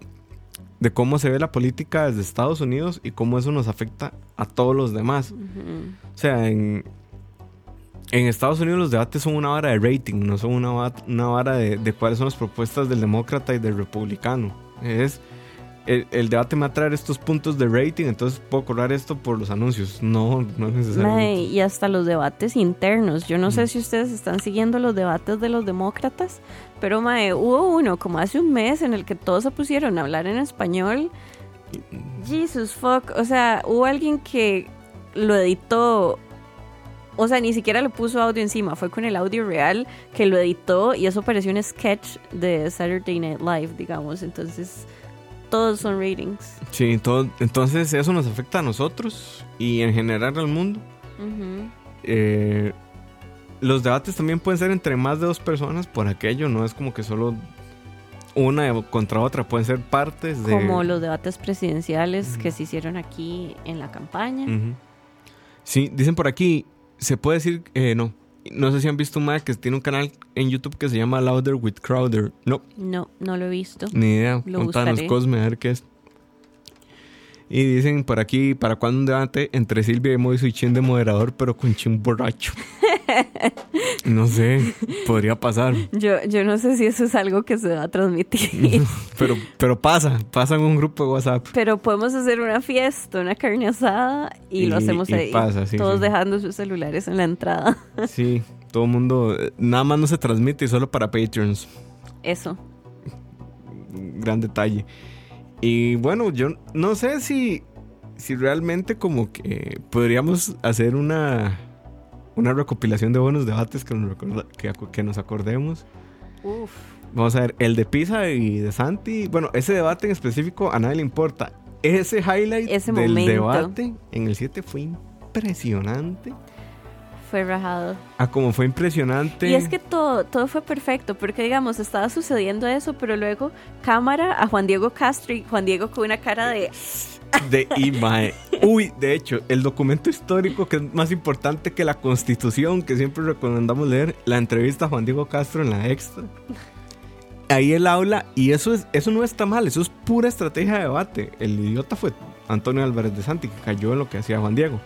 de cómo se ve la política desde Estados Unidos y cómo eso nos afecta a todos los demás. O sea, en, en Estados Unidos los debates son una vara de rating, no son una, una vara de, cuáles son las propuestas del demócrata y del republicano. Es el, debate me va a traer estos puntos de rating, entonces puedo cobrar esto por los anuncios. No, no es necesario. y hasta los debates internos. Yo no sé mm. si ustedes están siguiendo los debates de los demócratas, pero mae, hubo uno como hace un mes en el que todos se pusieron a hablar en español. Jesus fuck. O sea, hubo alguien que lo editó o sea, ni siquiera le puso audio encima, fue con el audio real que lo editó y eso pareció un sketch de Saturday Night Live, digamos. Entonces, todos son ratings. Sí, todo, entonces eso nos afecta a nosotros y en general al mundo. Eh, los debates también pueden ser entre más de dos personas por aquello, no es como que solo una contra otra, pueden ser partes de... Como los debates presidenciales que se hicieron aquí en la campaña. Sí, dicen por aquí, se puede decir, eh, no, no sé si han visto un que tiene un canal en YouTube que se llama Louder with Crowder. No, No, no lo he visto. ni idea. Lo Contanos, buscaré. Cosme, a ver qué es. Y dicen por aquí, ¿para cuándo un debate entre Silvia y Moy y Chin de moderador, pero con Chin borracho? No sé, podría pasar. Yo, yo no sé si eso es algo que se va a transmitir. [LAUGHS] Pero, pero pasa, pasa en un grupo de WhatsApp. Pero podemos hacer una fiesta, una carne asada y, lo Y- hacemos y ahí. pasa, sí, todos sí. dejando sus celulares en la entrada. [LAUGHS] Sí, todo el mundo, eh, nada más no se transmite, solo para Patreons. Eso. gran detalle. Y bueno, yo no sé si, si realmente como que podríamos hacer una, una recopilación de buenos debates que nos, recorda- que, nos acordemos. Uf. Vamos a ver, el de Pisa y de Santi. Bueno, ese debate en específico a nadie le importa. Ese highlight Ese del momento. debate en el 7 fue impresionante. Fue rajado. Ah, como fue impresionante. Y es que todo, todo fue perfecto, porque digamos, estaba sucediendo eso, pero luego cámara a Juan Diego Castro y Juan Diego con una cara de De y mae. Uy, de hecho, el documento histórico que es más importante que la constitución, que siempre recomendamos leer, la entrevista a Juan Diego Castro en la extra. Ahí él habla, y eso, es, eso no está mal, eso es pura estrategia de debate. El idiota fue Antonio Álvarez de Santi, que cayó en lo que hacía Juan Diego.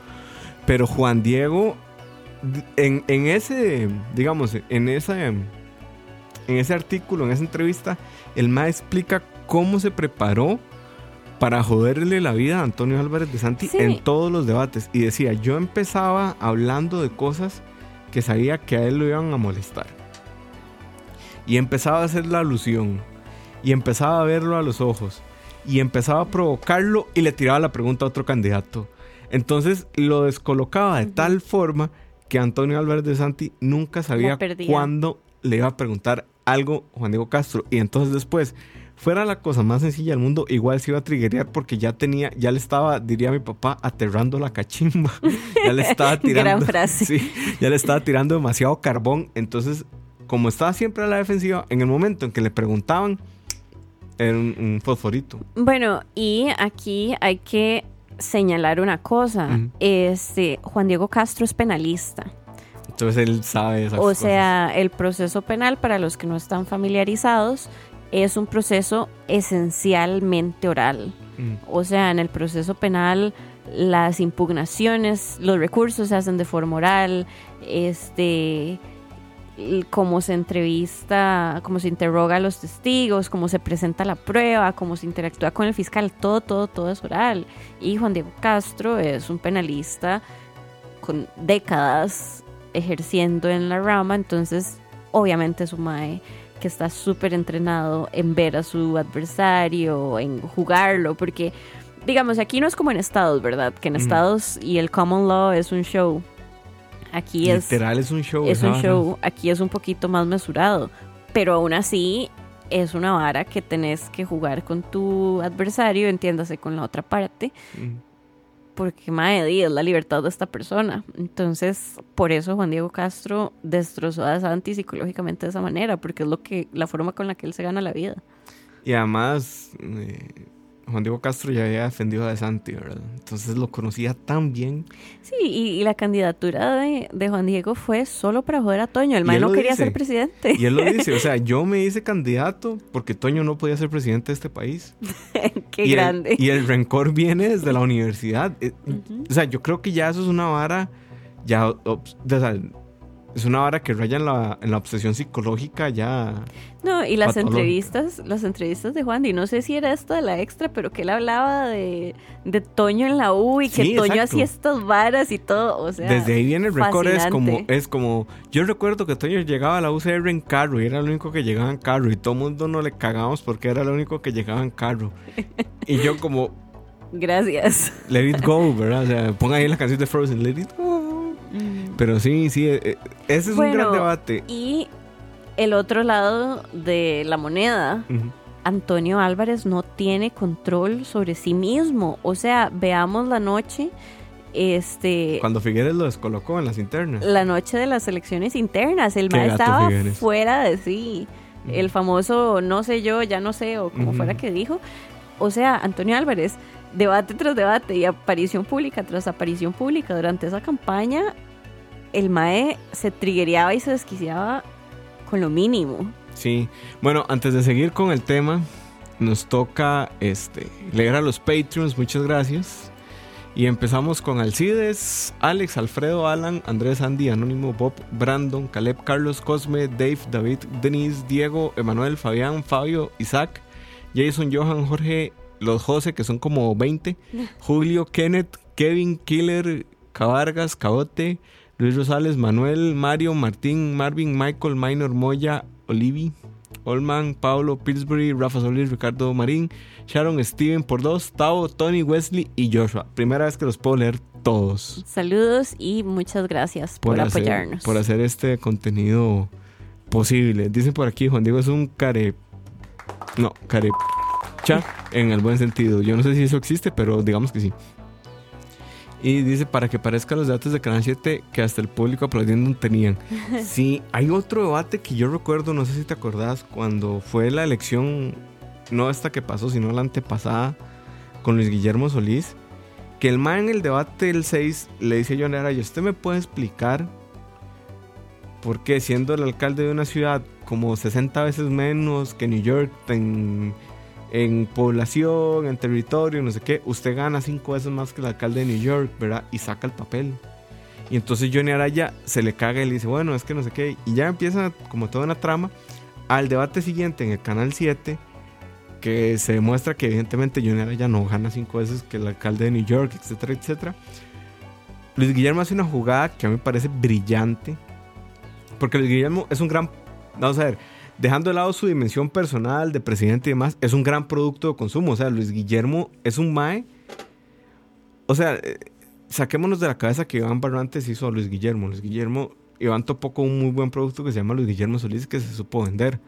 Pero Juan Diego, en, en ese, digamos, en esa, en ese artículo, en esa entrevista, el MA explica cómo se preparó para joderle la vida a Antonio Álvarez de Santi Sí. en todos los debates. Y decía, yo empezaba hablando de cosas que sabía que a él lo iban a molestar. Y empezaba a hacer la alusión. Y empezaba a verlo a los ojos. Y empezaba a provocarlo y le tiraba la pregunta a otro candidato. Entonces lo descolocaba de tal forma que Antonio Álvarez de Santi nunca sabía cuándo le iba a preguntar algo Juan Diego Castro. Y entonces después, fuera la cosa más sencilla del mundo, igual se iba a triguear porque ya tenía, ya le estaba, diría mi papá, aterrando la cachimba. [LAUGHS] ya le estaba [LAUGHS] tirando. Gran frase. [LAUGHS] Sí, ya le estaba tirando demasiado carbón. Entonces, como estaba siempre a la defensiva, en el momento en que le preguntaban, era un, un fosforito. Bueno, y aquí hay que señalar una cosa. Este, Juan Diego Castro es penalista. Entonces él sabe esas O cosas. sea, el proceso penal, para los que no están familiarizados, es un proceso esencialmente oral. Mm. O sea, en el proceso penal, las impugnaciones, los recursos se hacen de forma oral, este cómo se entrevista, cómo se interroga a los testigos, cómo se presenta la prueba, cómo se interactúa con el fiscal, todo, todo, todo es oral. Y Juan Diego Castro es un penalista con décadas ejerciendo en la rama, entonces obviamente es un mae que está súper entrenado en ver a su adversario, en jugarlo, porque digamos, aquí no es como en Estados, ¿verdad? Que en. Estados y el common law es un show. Aquí es Literal es un show. es un vara. show, aquí es un poquito más mesurado, pero aún así es una vara que tenés que jugar con tu adversario, entiéndase con la otra parte, Mm. porque di, es la libertad de esta persona. Entonces, por eso Juan Diego Castro destrozó a Santi psicológicamente de esa manera, porque es lo que la forma con la que él se gana la vida. Y además, eh, Juan Diego Castro ya había defendido a De Santi, ¿verdad? Entonces lo conocía tan bien. Sí, y, y la candidatura de, de Juan Diego fue solo para joder a Toño. El él no quería dice. ser presidente. Y él lo dice, o sea, [LAUGHS] yo me hice candidato porque Toño no podía ser presidente de este país. [LAUGHS] Qué y el- grande. y el rencor viene desde la universidad. Eh. O sea, yo creo que ya eso es una vara, ya, o sea, es una vara que raya en la, en la obsesión psicológica ya. No, y las entrevistas, las entrevistas de Juan, y no sé si era esta de la extra, pero que él hablaba de, de Toño en la U y que Sí, Toño hades estas varas y todo, o sea, Desde ahí viene el rencor, es como, es como, yo recuerdo que Toño llegaba a la UCR en carro y era el único que llegaba en carro y todo el mundo no le cagábamos porque era el único que llegaba en carro. [LAUGHS] Y yo como, gracias. let it go, ¿verdad? O sea, ponga ahí la canción de Frozen, let it go. Pero sí, sí, eh, eh, ese es un gran debate. Y el otro lado de la moneda. Antonio Álvarez no tiene control sobre sí mismo, o sea, veamos la noche, este, Cuando Figueres lo descolocó en las internas. la noche de las elecciones internas, el gato estaba Figueres. fuera de sí. el famoso no sé yo, ya no sé, o como fuera que dijo. O sea, Antonio Álvarez, debate tras debate y aparición pública tras aparición pública durante esa campaña, el MAE se triguereaba y se desquiciaba con lo mínimo. Sí, bueno, antes de seguir con el tema, nos toca este, leer a los Patreons, muchas gracias. Y empezamos con Alcides, Alex, Alfredo, Alan, Andrés, Andy, Anónimo, Bob, Brandon, Caleb, Carlos, Cosme, Dave, David, Denise, Diego, Emanuel, Fabián, Fabio, Isaac, Jason, Johan, Jorge, los José, que son como 20, [LAUGHS] Julio, Kenneth, Kevin, Killer, Cabargas, Cabote, Luis Rosales, Manuel, Mario, Martín, Marvin, Michael, Minor, Moya, Olivi, Olman, Pablo, Pillsbury, Rafa Solís, Ricardo Marín, Sharon, Steven por dos, Tao, Tony, Wesley y Joshua. Primera vez que los puedo leer todos. Saludos y muchas gracias por, apoyarnos. Por hacer este contenido posible. Dicen por aquí, Juan Diego es un care... No, care... Cha, en el buen sentido. Yo no sé si eso existe, pero digamos que sí. Y dice, para que parezcan los datos de Canal 7 que hasta el público aplaudiendo tenían. [LAUGHS] Sí, hay otro debate que yo recuerdo, no sé si te acordás, cuando fue la elección, no esta que pasó, sino la antepasada, con Luis Guillermo Solís, que el man en el debate del 6 le dice a John Araya, ¿usted me puede explicar por qué siendo el alcalde de una ciudad como 60 veces menos que New York, en en población, en territorio, no sé qué, usted gana cinco veces más que el alcalde de New York, ¿verdad? Y saca el papel. Y entonces Johnny Araya se le caga y le dice, bueno, es que no sé qué. Y ya empieza como toda una trama. Al debate siguiente en el canal 7, que se demuestra que evidentemente Johnny Araya no gana cinco veces que el alcalde de New York, etcétera, etcétera. Luis Guillermo hace una jugada que a mí me parece brillante. Porque Luis Guillermo es un gran. Vamos a ver dejando de lado su dimensión personal de presidente y demás, es un gran producto de consumo. O sea, Luis Guillermo es un mae. O sea, eh, saquémonos de la cabeza que Iván Barrantes hizo a Luis Guillermo. Luis Guillermo, Iván topó con un muy buen producto que se llama Luis Guillermo Solís que se supo vender.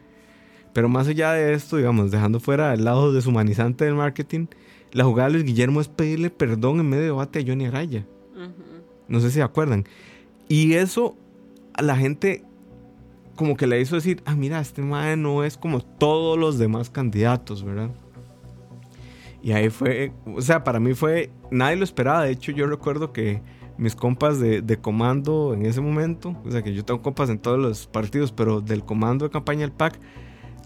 Pero más allá de esto, digamos, dejando fuera el lado deshumanizante del marketing, la jugada de Luis Guillermo es pedirle perdón en medio de debate a Johnny Araya. No sé si se acuerdan. Y eso la gente como que le hizo decir, ah, mira, este mae no es como todos los demás candidatos, ¿verdad? Y ahí fue, o sea, para mí fue, nadie lo esperaba. De hecho, yo recuerdo que mis compas de, comando en ese momento, o sea, que yo tengo compas en todos los partidos, pero del comando de campaña del PAC,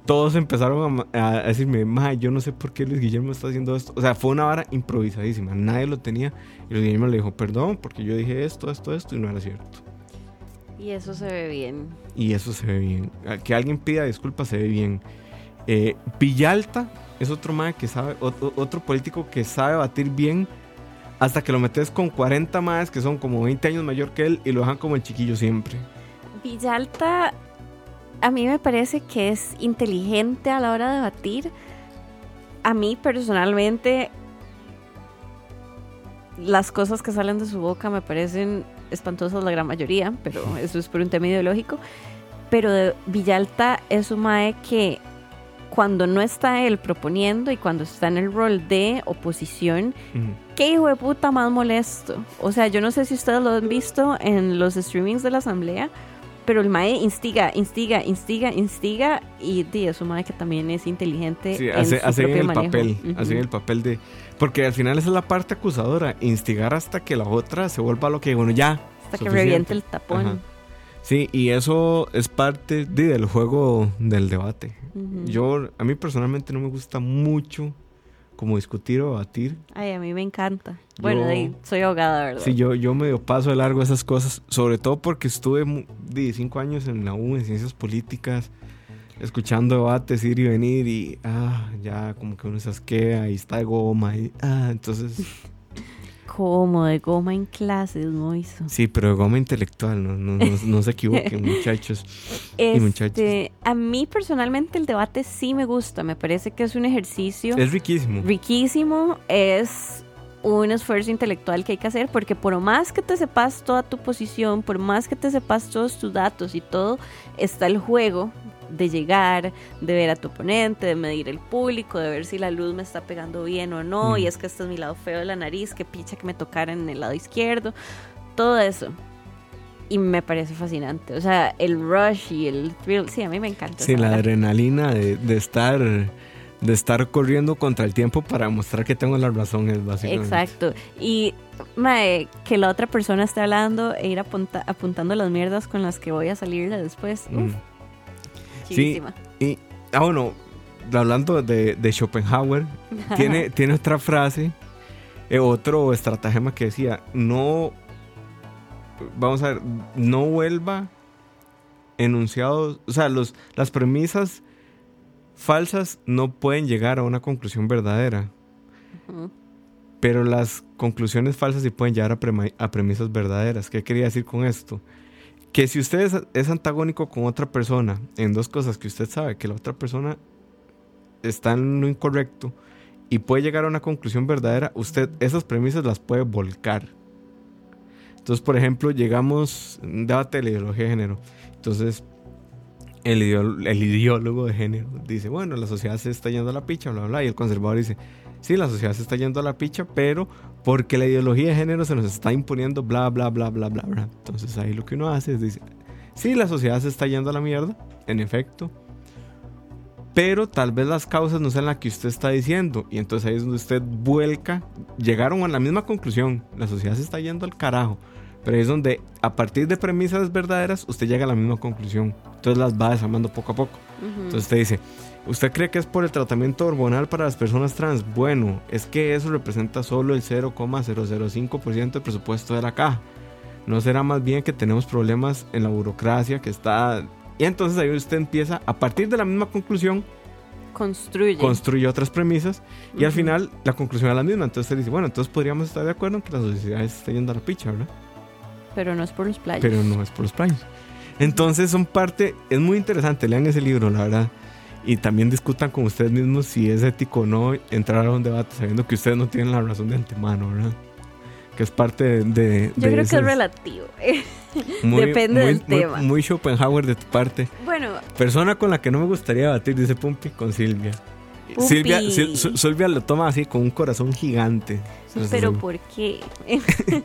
todos empezaron a, decirme, mae, yo no sé por qué Luis Guillermo está haciendo esto. O sea, fue una vara improvisadísima, nadie lo tenía. Y Luis Guillermo le dijo, perdón, porque yo dije esto, esto, esto, y no era cierto. Y eso se ve bien. Y eso se ve bien. Que alguien pida disculpas se ve bien. Eh, Villalta es otro más que sabe, otro, político que sabe batir bien hasta que lo metes con 40 más que son como 20 años mayor que él y lo dejan como el chiquillo siempre. Villalta a mí me parece que es inteligente a la hora de batir. A mí personalmente las cosas que salen de su boca me parecen espantosas la gran mayoría, pero eso es por un tema ideológico. Pero de Villalta es un mae que cuando no está él proponiendo y cuando está en el rol de oposición, qué hijo de puta más molesto. O sea, yo no sé si ustedes lo han visto en los streamings de la asamblea, pero el mae instiga, instiga, instiga, instiga y, es un mae que también es inteligente. Sí, hace, el papel, hace el papel de... Porque al final esa es la parte acusadora, instigar hasta que la otra se vuelva lo que, bueno, ya. Hasta que reviente el tapón. Sí, y eso es parte del juego del debate. Yo, a mí personalmente no me gusta mucho como discutir o debatir. Ay, a mí me encanta. bueno, soy abogada, ¿verdad? Sí, yo, yo medio paso de largo esas cosas, sobre todo porque estuve de cinco años en la U, en ciencias políticas, escuchando debates, ir y venir, y ah, ya como que uno se asquea y está de goma, y ah, entonces... [LAUGHS] Como de goma en clases, ¿no hizo? Sí, pero de goma intelectual, no, no, no, se equivoquen, [LAUGHS] muchachos y muchachos. Este, a mí personalmente el debate sí me gusta, me parece que es un ejercicio. Es riquísimo. Riquísimo, es un esfuerzo intelectual que hay que hacer porque por más que te sepas toda tu posición, por más que te sepas todos tus datos y todo, está el juego de llegar, de ver a tu oponente, de medir el público, de ver si la luz me está pegando bien o no, y es que este es mi lado feo de la nariz, que picha que me tocara en el lado izquierdo, todo eso. y me parece fascinante. O sea, el rush y el thrill, sí, a mí me encanta. Sí, la adrenalina de, de, estar de estar corriendo contra el tiempo para mostrar que tengo la razón es básicamente. Exacto. Y mae, que la otra persona esté hablando e ir apuntando las mierdas con las que voy a salirle después. Mm. Sí, y ah bueno, hablando de, de Schopenhauer, [LAUGHS] tiene, tiene otra frase, eh, otro estratagema que decía, no vamos a ver, no vuelva enunciados, o sea, los, las premisas falsas no pueden llegar a una conclusión verdadera. Pero las conclusiones falsas sí pueden llegar a, premisas verdaderas. ¿Qué quería decir con esto? Que si usted es, es, antagónico con otra persona en dos cosas que usted sabe que la otra persona está en lo incorrecto y puede llegar a una conclusión verdadera, usted esas premisas las puede volcar. Entonces, por ejemplo, llegamos debate de la ideología de género. Entonces, el, el ideólogo de género dice, bueno, la sociedad se está yendo a la picha, bla, bla, y el conservador dice, sí, la sociedad se está yendo a la picha, pero porque la ideología de género se nos está imponiendo, bla, bla, bla, bla, bla, bla. Entonces ahí lo que uno hace es dice, sí, la sociedad se está yendo a la mierda, en efecto, pero tal vez las causas no sean las que usted está diciendo, y entonces ahí es donde usted vuelca, llegaron a la misma conclusión, la sociedad se está yendo al carajo, pero es donde a partir de premisas verdaderas usted llega a la misma conclusión. Entonces las va desarmando poco a poco. Entonces usted dice, ¿usted cree que es por el tratamiento hormonal para las personas trans? Bueno, es que eso representa solo el 0,005% del presupuesto de la caja. ¿No será más bien que tenemos problemas en la burocracia que está... Y entonces ahí usted empieza, a partir de la misma conclusión, construye. Construye otras premisas y al final la conclusión es la misma. Entonces usted dice, bueno, entonces podríamos estar de acuerdo en que la sociedad está yendo a la picha, ¿verdad? Pero no es por los playos. Pero no es por los playos. Entonces son parte, es muy interesante, lean ese libro, la verdad. Y también discutan con ustedes mismos si es ético o no entrar a un debate sabiendo que ustedes no tienen la razón de antemano, ¿verdad? Que es parte de... Yo creo que es relativo. [LAUGHS] Depende del tema. Muy Schopenhauer de tu parte. Bueno. Persona con la que no me gustaría debatir, dice Pumpi, con Silvia. Silvia, Silvia lo toma así con un corazón gigante. Pero ¿por qué? [LAUGHS]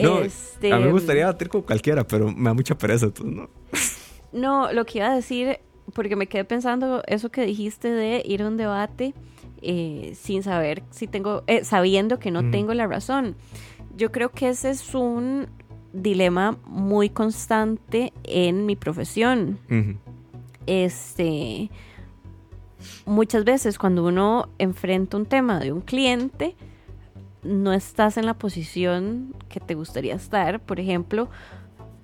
No, este, a mí me gustaría batir con cualquiera, pero me da mucha pereza, ¿no? No, lo que iba a decir, porque me quedé pensando eso que dijiste de ir a un debate eh, sin saber si tengo, eh, sabiendo que no tengo la razón. Yo creo que ese es un dilema muy constante en mi profesión. Este, muchas veces cuando uno enfrenta un tema de un cliente, no estás en la posición que te gustaría estar. Por ejemplo,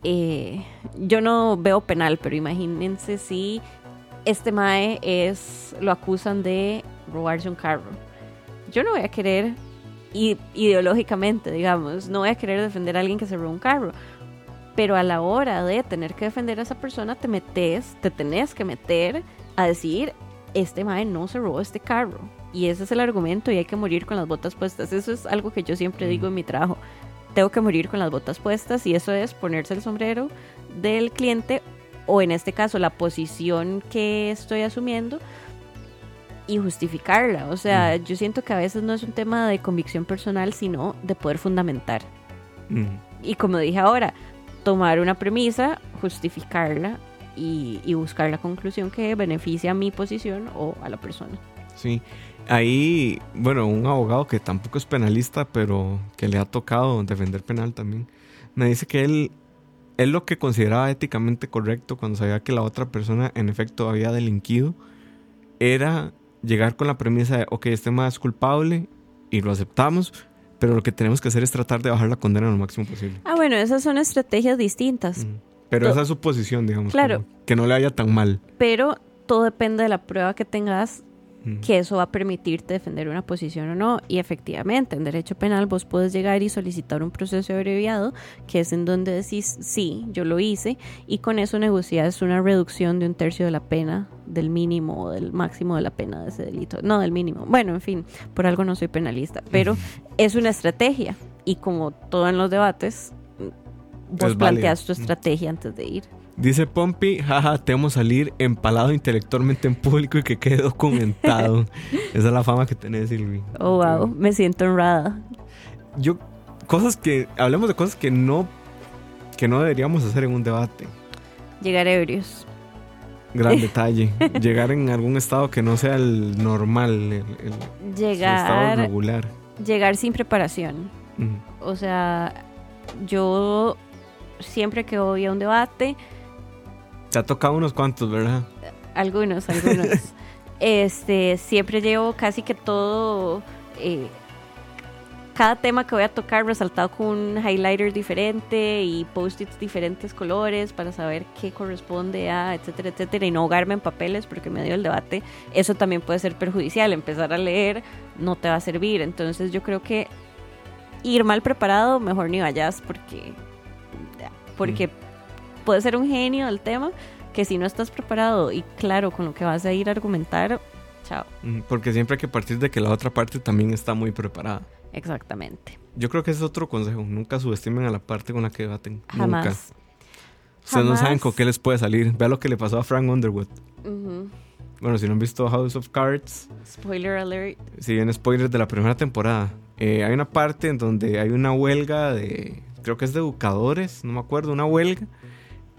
eh, yo no veo penal, pero imagínense si este Mae es, lo acusan de robarse un carro. Yo no voy a querer, ideológicamente, digamos, no voy a querer defender a alguien que se robó un carro. Pero a la hora de tener que defender a esa persona, te metes, te tenés que meter a decir, este Mae no se robó este carro y ese es el argumento y hay que morir con las botas puestas. Eso es algo que yo siempre digo en mi trabajo. Tengo que morir con las botas puestas y eso es ponerse el sombrero del cliente o en este caso la posición que estoy asumiendo y justificarla. O sea, yo siento que a veces no es un tema de convicción personal, sino de poder fundamentar. Y como dije ahora, tomar una premisa, justificarla y, y buscar la conclusión que beneficia a mi posición o a la persona. Sí, ahí, bueno, un abogado que tampoco es penalista, pero que le ha tocado defender penal también, me dice que él, él lo que consideraba éticamente correcto cuando sabía que la otra persona en efecto había delinquido, era llegar con la premisa de, ok, este más es culpable y lo aceptamos, pero lo que tenemos que hacer es tratar de bajar la condena lo máximo posible. Ah, bueno, esas son estrategias distintas. Pero esa es su posición, digamos. Claro. Que no le haya tan mal. Pero todo depende de la prueba que tengas que eso va a permitirte defender una posición o no. Y efectivamente, en derecho penal vos puedes llegar y solicitar un proceso abreviado, que es en donde decís, sí, yo lo hice, y con eso negocias una reducción de un tercio de la pena, del mínimo o del máximo de la pena de ese delito. No, del mínimo. Bueno, en fin, por algo no soy penalista, pero es una estrategia. Y como todo en los debates, vos planteas tu estrategia antes de ir. Dice Pompi, jaja, temo salir empalado intelectualmente en público y que quede documentado. [LAUGHS] Esa es la fama que tenés, Silvi. Oh, wow, me siento honrada. Yo, cosas que, hablemos de cosas que no que no deberíamos hacer en un debate. Llegar ebrios. Gran [LAUGHS] detalle. Llegar en algún estado que no sea el normal, el, el Llegar. estado regular. Llegar sin preparación. O sea, yo siempre que voy a un debate, Te ha tocado unos cuantos, ¿verdad? algunos, algunos, [LAUGHS] este, siempre llevo casi que todo, eh, cada tema que voy a tocar resaltado con un highlighter diferente y post-its diferentes colores para saber qué corresponde a, etcétera, etcétera, y no ahogarme en papeles porque en medio del debate eso también puede ser perjudicial. Empezar a leer no te va a servir. Entonces yo creo que ir mal preparado, mejor ni vayas porque, porque puedes ser un genio del tema que si no estás preparado y claro con lo que vas a ir a argumentar, chao. Ujú, Porque siempre hay que partir de que la otra parte también está muy preparada. Exactamente. Yo creo que ese es otro consejo. Nunca subestimen a la parte con la que debaten. Nunca. Jamás. Ustedes no saben con qué les puede salir. Vea lo que le pasó a Frank Underwood. Bueno, si no han visto House of Cards, Spoiler alert. si bien spoilers de la primera temporada, eh, hay una parte en donde hay una huelga de, creo que es de educadores, no me acuerdo, una huelga.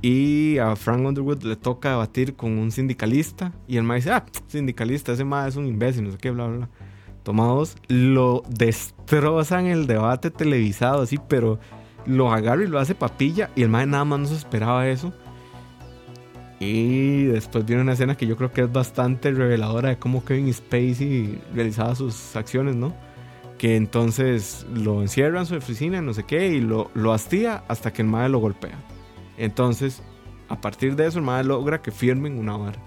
Y a Frank Underwood le toca debatir con un sindicalista. Y el ma dice, ah, sindicalista, ese ma es un imbécil, no sé qué, bla, bla, bla. Toma dos, lo destrozan el debate televisado, así, pero lo agarra y lo hace papilla. Y el ma nada más no se esperaba eso. Y después viene una escena que yo creo que es bastante reveladora de cómo Kevin Spacey realizaba sus acciones, ¿no? Que entonces lo encierra en su oficina, no sé qué, y lo, lo hastía hasta que el madre lo golpea. Entonces, a partir de eso, el madre logra que firmen una vara.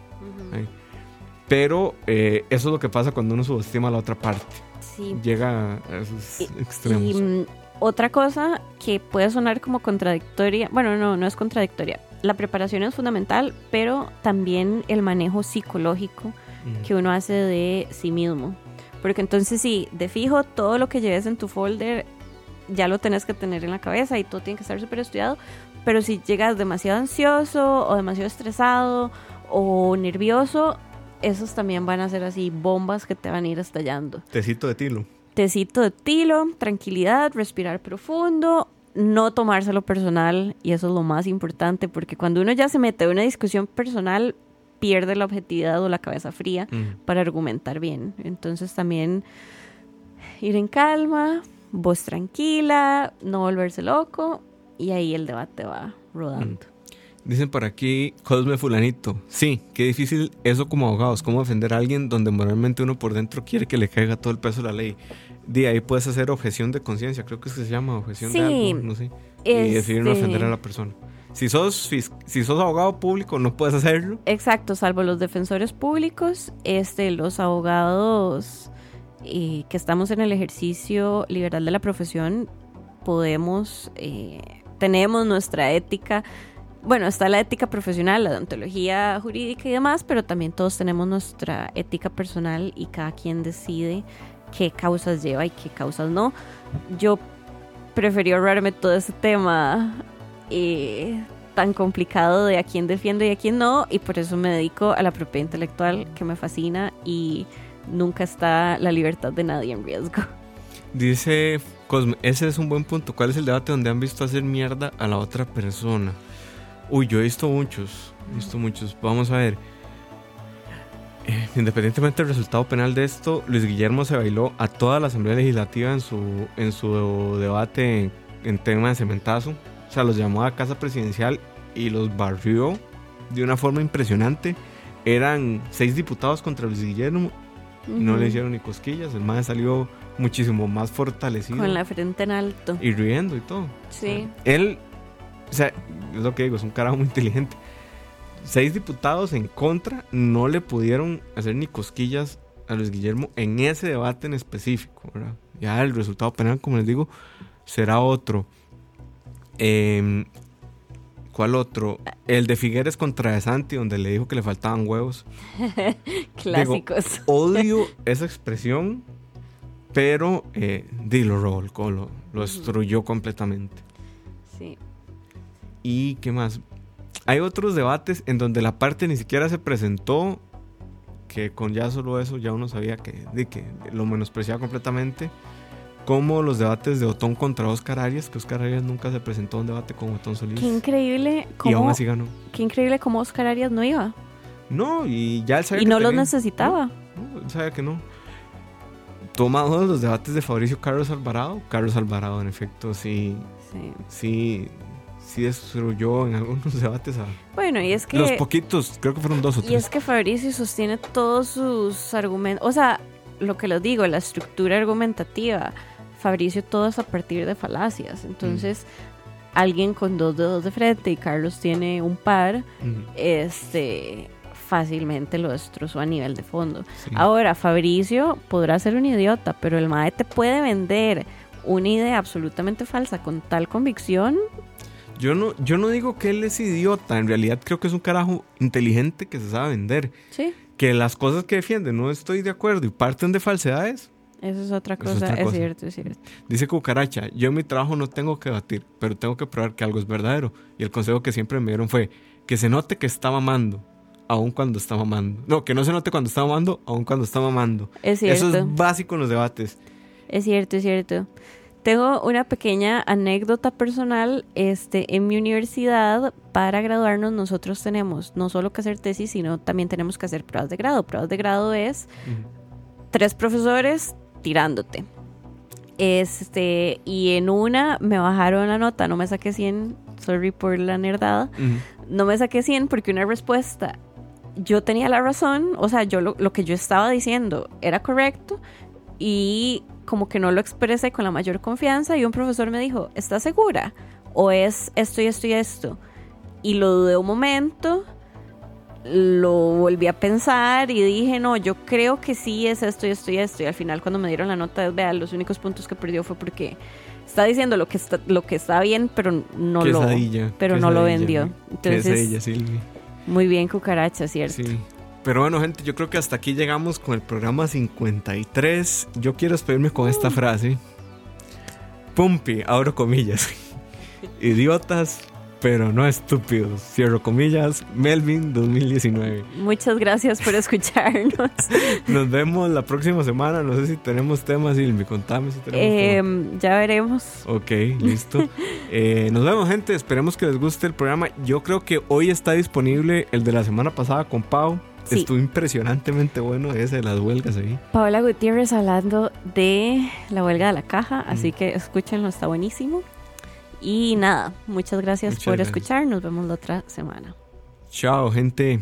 Pero eh, eso es lo que pasa cuando uno subestima a la otra parte. Sí. Llega a esos Y- extremos. Y mm, otra cosa que puede sonar como contradictoria, bueno, no, no es contradictoria. La preparación es fundamental, pero también el manejo psicológico que uno hace de sí mismo. Porque entonces sí, de fijo, todo lo que lleves en tu folder ya lo tenés que tener en la cabeza y todo tiene que estar súper estudiado. Pero si llegas demasiado ansioso o demasiado estresado o nervioso, esos también van a ser así bombas que te van a ir estallando Tecito de tilo. tecito de tilo, tranquilidad, respirar profundo, no tomárselo personal y eso es lo más importante porque cuando uno ya se mete en una discusión personal pierde la objetividad o la cabeza fría Mm. para argumentar bien. Entonces también ir en calma, voz tranquila, no volverse loco y ahí el debate va rodando. Dicen por aquí, Cosme Fulanito. Sí, qué difícil eso como abogados. Cómo defender a alguien donde moralmente uno por dentro quiere que le caiga todo el peso de la ley. De ahí puedes hacer objeción de conciencia, creo que es que se llama objeción de Sí, algo, no sé. Y decidir no Este- ofender a la persona. Si sos, si sos abogado público, no puedes hacerlo. Exacto, salvo los defensores públicos, este, los abogados eh, que estamos en el ejercicio liberal de la profesión, podemos, eh, tenemos nuestra ética. Bueno, está la ética profesional, la deontología jurídica y demás, pero también todos tenemos nuestra ética personal y cada quien decide qué causas lleva y qué causas no. Yo preferí ahorrarme todo ese tema eh, tan complicado de a quién defiendo y a quién no, y por eso me dedico a la propiedad intelectual que me fascina y nunca está la libertad de nadie en riesgo. Dice Cosme, ese es un buen punto. ¿Cuál es el debate donde han visto hacer mierda a la otra persona? Uy, yo he visto muchos. He visto muchos. Vamos a ver. Eh, independientemente del resultado penal de esto, Luis Guillermo se bailó a toda la Asamblea Legislativa en su, en su debate en, en tema de cementazo. O sea, los llamó a Casa Presidencial y los barrió de una forma impresionante. Eran seis diputados contra Luis Guillermo y no le hicieron ni cosquillas. El man salió muchísimo más fortalecido Con la frente en alto. y riendo y todo. Sí. Él, o sea, es lo que digo, es un carajo muy inteligente. Seis diputados en contra no le pudieron hacer ni cosquillas a Luis Guillermo en ese debate en específico, ¿verdad? Ya el resultado penal, como les digo, será otro. Em, ¿Cuál otro? El de Figueres contra De Santi, donde le dijo que le faltaban huevos. [LAUGHS] Clásicos. Odio esa expresión, pero eh, lo revolcó, lo, lo destruyó completamente. sí. ¿Y qué más? Hay otros debates en donde la parte ni siquiera se presentó, que con ya solo eso ya uno sabía que, lo menospreciaba completamente. como los debates de Otón contra Oscar Arias, que Oscar Arias nunca se presentó a un debate con Otón Solís. Qué increíble y cómo, aún así ganó. qué increíble cómo Oscar Arias no iba. No, y ya él sabía Y que no los tenía- necesitaba. No, él sabía que no. Toma uno de los debates de Fabricio Carlos Alvarado. Carlos Alvarado, en efecto, sí, Sí. sí, sí destruyó en algunos [LAUGHS] debates a Bueno, y es que... los poquitos, creo que fueron dos o Y tres. es que Fabricio sostiene todos sus argumentos, o sea, lo que les digo, la estructura argumentativa. Fabricio todo es a partir de falacias. Entonces, alguien con dos dedos de frente y Carlos tiene un par, este fácilmente lo destrozó a nivel de fondo. sí. Ahora, Fabricio podrá ser un idiota, pero el MAE te puede vender una idea absolutamente falsa con tal convicción. Yo no, yo no digo que él es idiota, en realidad creo que es un carajo inteligente que se sabe vender. Sí, Que las cosas que defiende no estoy de acuerdo y parten de falsedades. eso es otra Eso es cosa, otra es cosa. cierto, es cierto. Dice Cucaracha, yo en mi trabajo no tengo que debatir, pero tengo que probar que algo es verdadero. Y el consejo que siempre me dieron fue que se note que está mamando, aun cuando está mamando. No, que no se note cuando está mamando, aun cuando está mamando. Es cierto. Eso es básico en los debates. Es cierto, es cierto. Tengo una pequeña anécdota personal. Este, en mi universidad, para graduarnos, nosotros tenemos no solo que hacer tesis, sino también tenemos que hacer pruebas de grado. Pruebas de grado es tres profesores tirándote. Este, y en una me bajaron la nota, no me saqué 100, sorry por la nerdada. No me saqué 100 porque una respuesta, yo tenía la razón, o sea, yo lo, lo que yo estaba diciendo era correcto y como que no lo expresé con la mayor confianza y un profesor me dijo, ¿estás segura? ¿O es esto y esto y esto? Y lo dudé un momento, lo volví a pensar y dije, no, yo creo que sí es esto y esto y esto. Y al final cuando me dieron la nota, vean, los únicos puntos que perdió fue porque está diciendo lo que está, lo que está bien, pero no lo, Quesadilla, pero no lo vendió. Entonces, Quesadilla. Muy bien, cucaracha, ¿cierto? Sí. Pero bueno, gente, yo creo que hasta aquí llegamos con el programa 53. Yo quiero despedirme con esta frase. Pumpi, abro comillas. [LAUGHS] Idiotas, pero no estúpidos. Cierro comillas. Melvin 2019. Muchas gracias por escucharnos. [LAUGHS] Nos vemos la próxima semana. No sé si tenemos temas, Silvi. Contame si tenemos temas. Em, ya veremos. Ok, listo. Eh, nos vemos, gente. Esperemos que les guste el programa. Yo creo que hoy está disponible el de la semana pasada con Pau. Sí. Estuvo impresionantemente bueno ese de las huelgas ahí. Paola Gutiérrez hablando de la huelga de la caja, así que escúchenlo, está buenísimo. Y nada, muchas gracias Muchas por gracias. escuchar, nos vemos la otra semana. Chao, gente.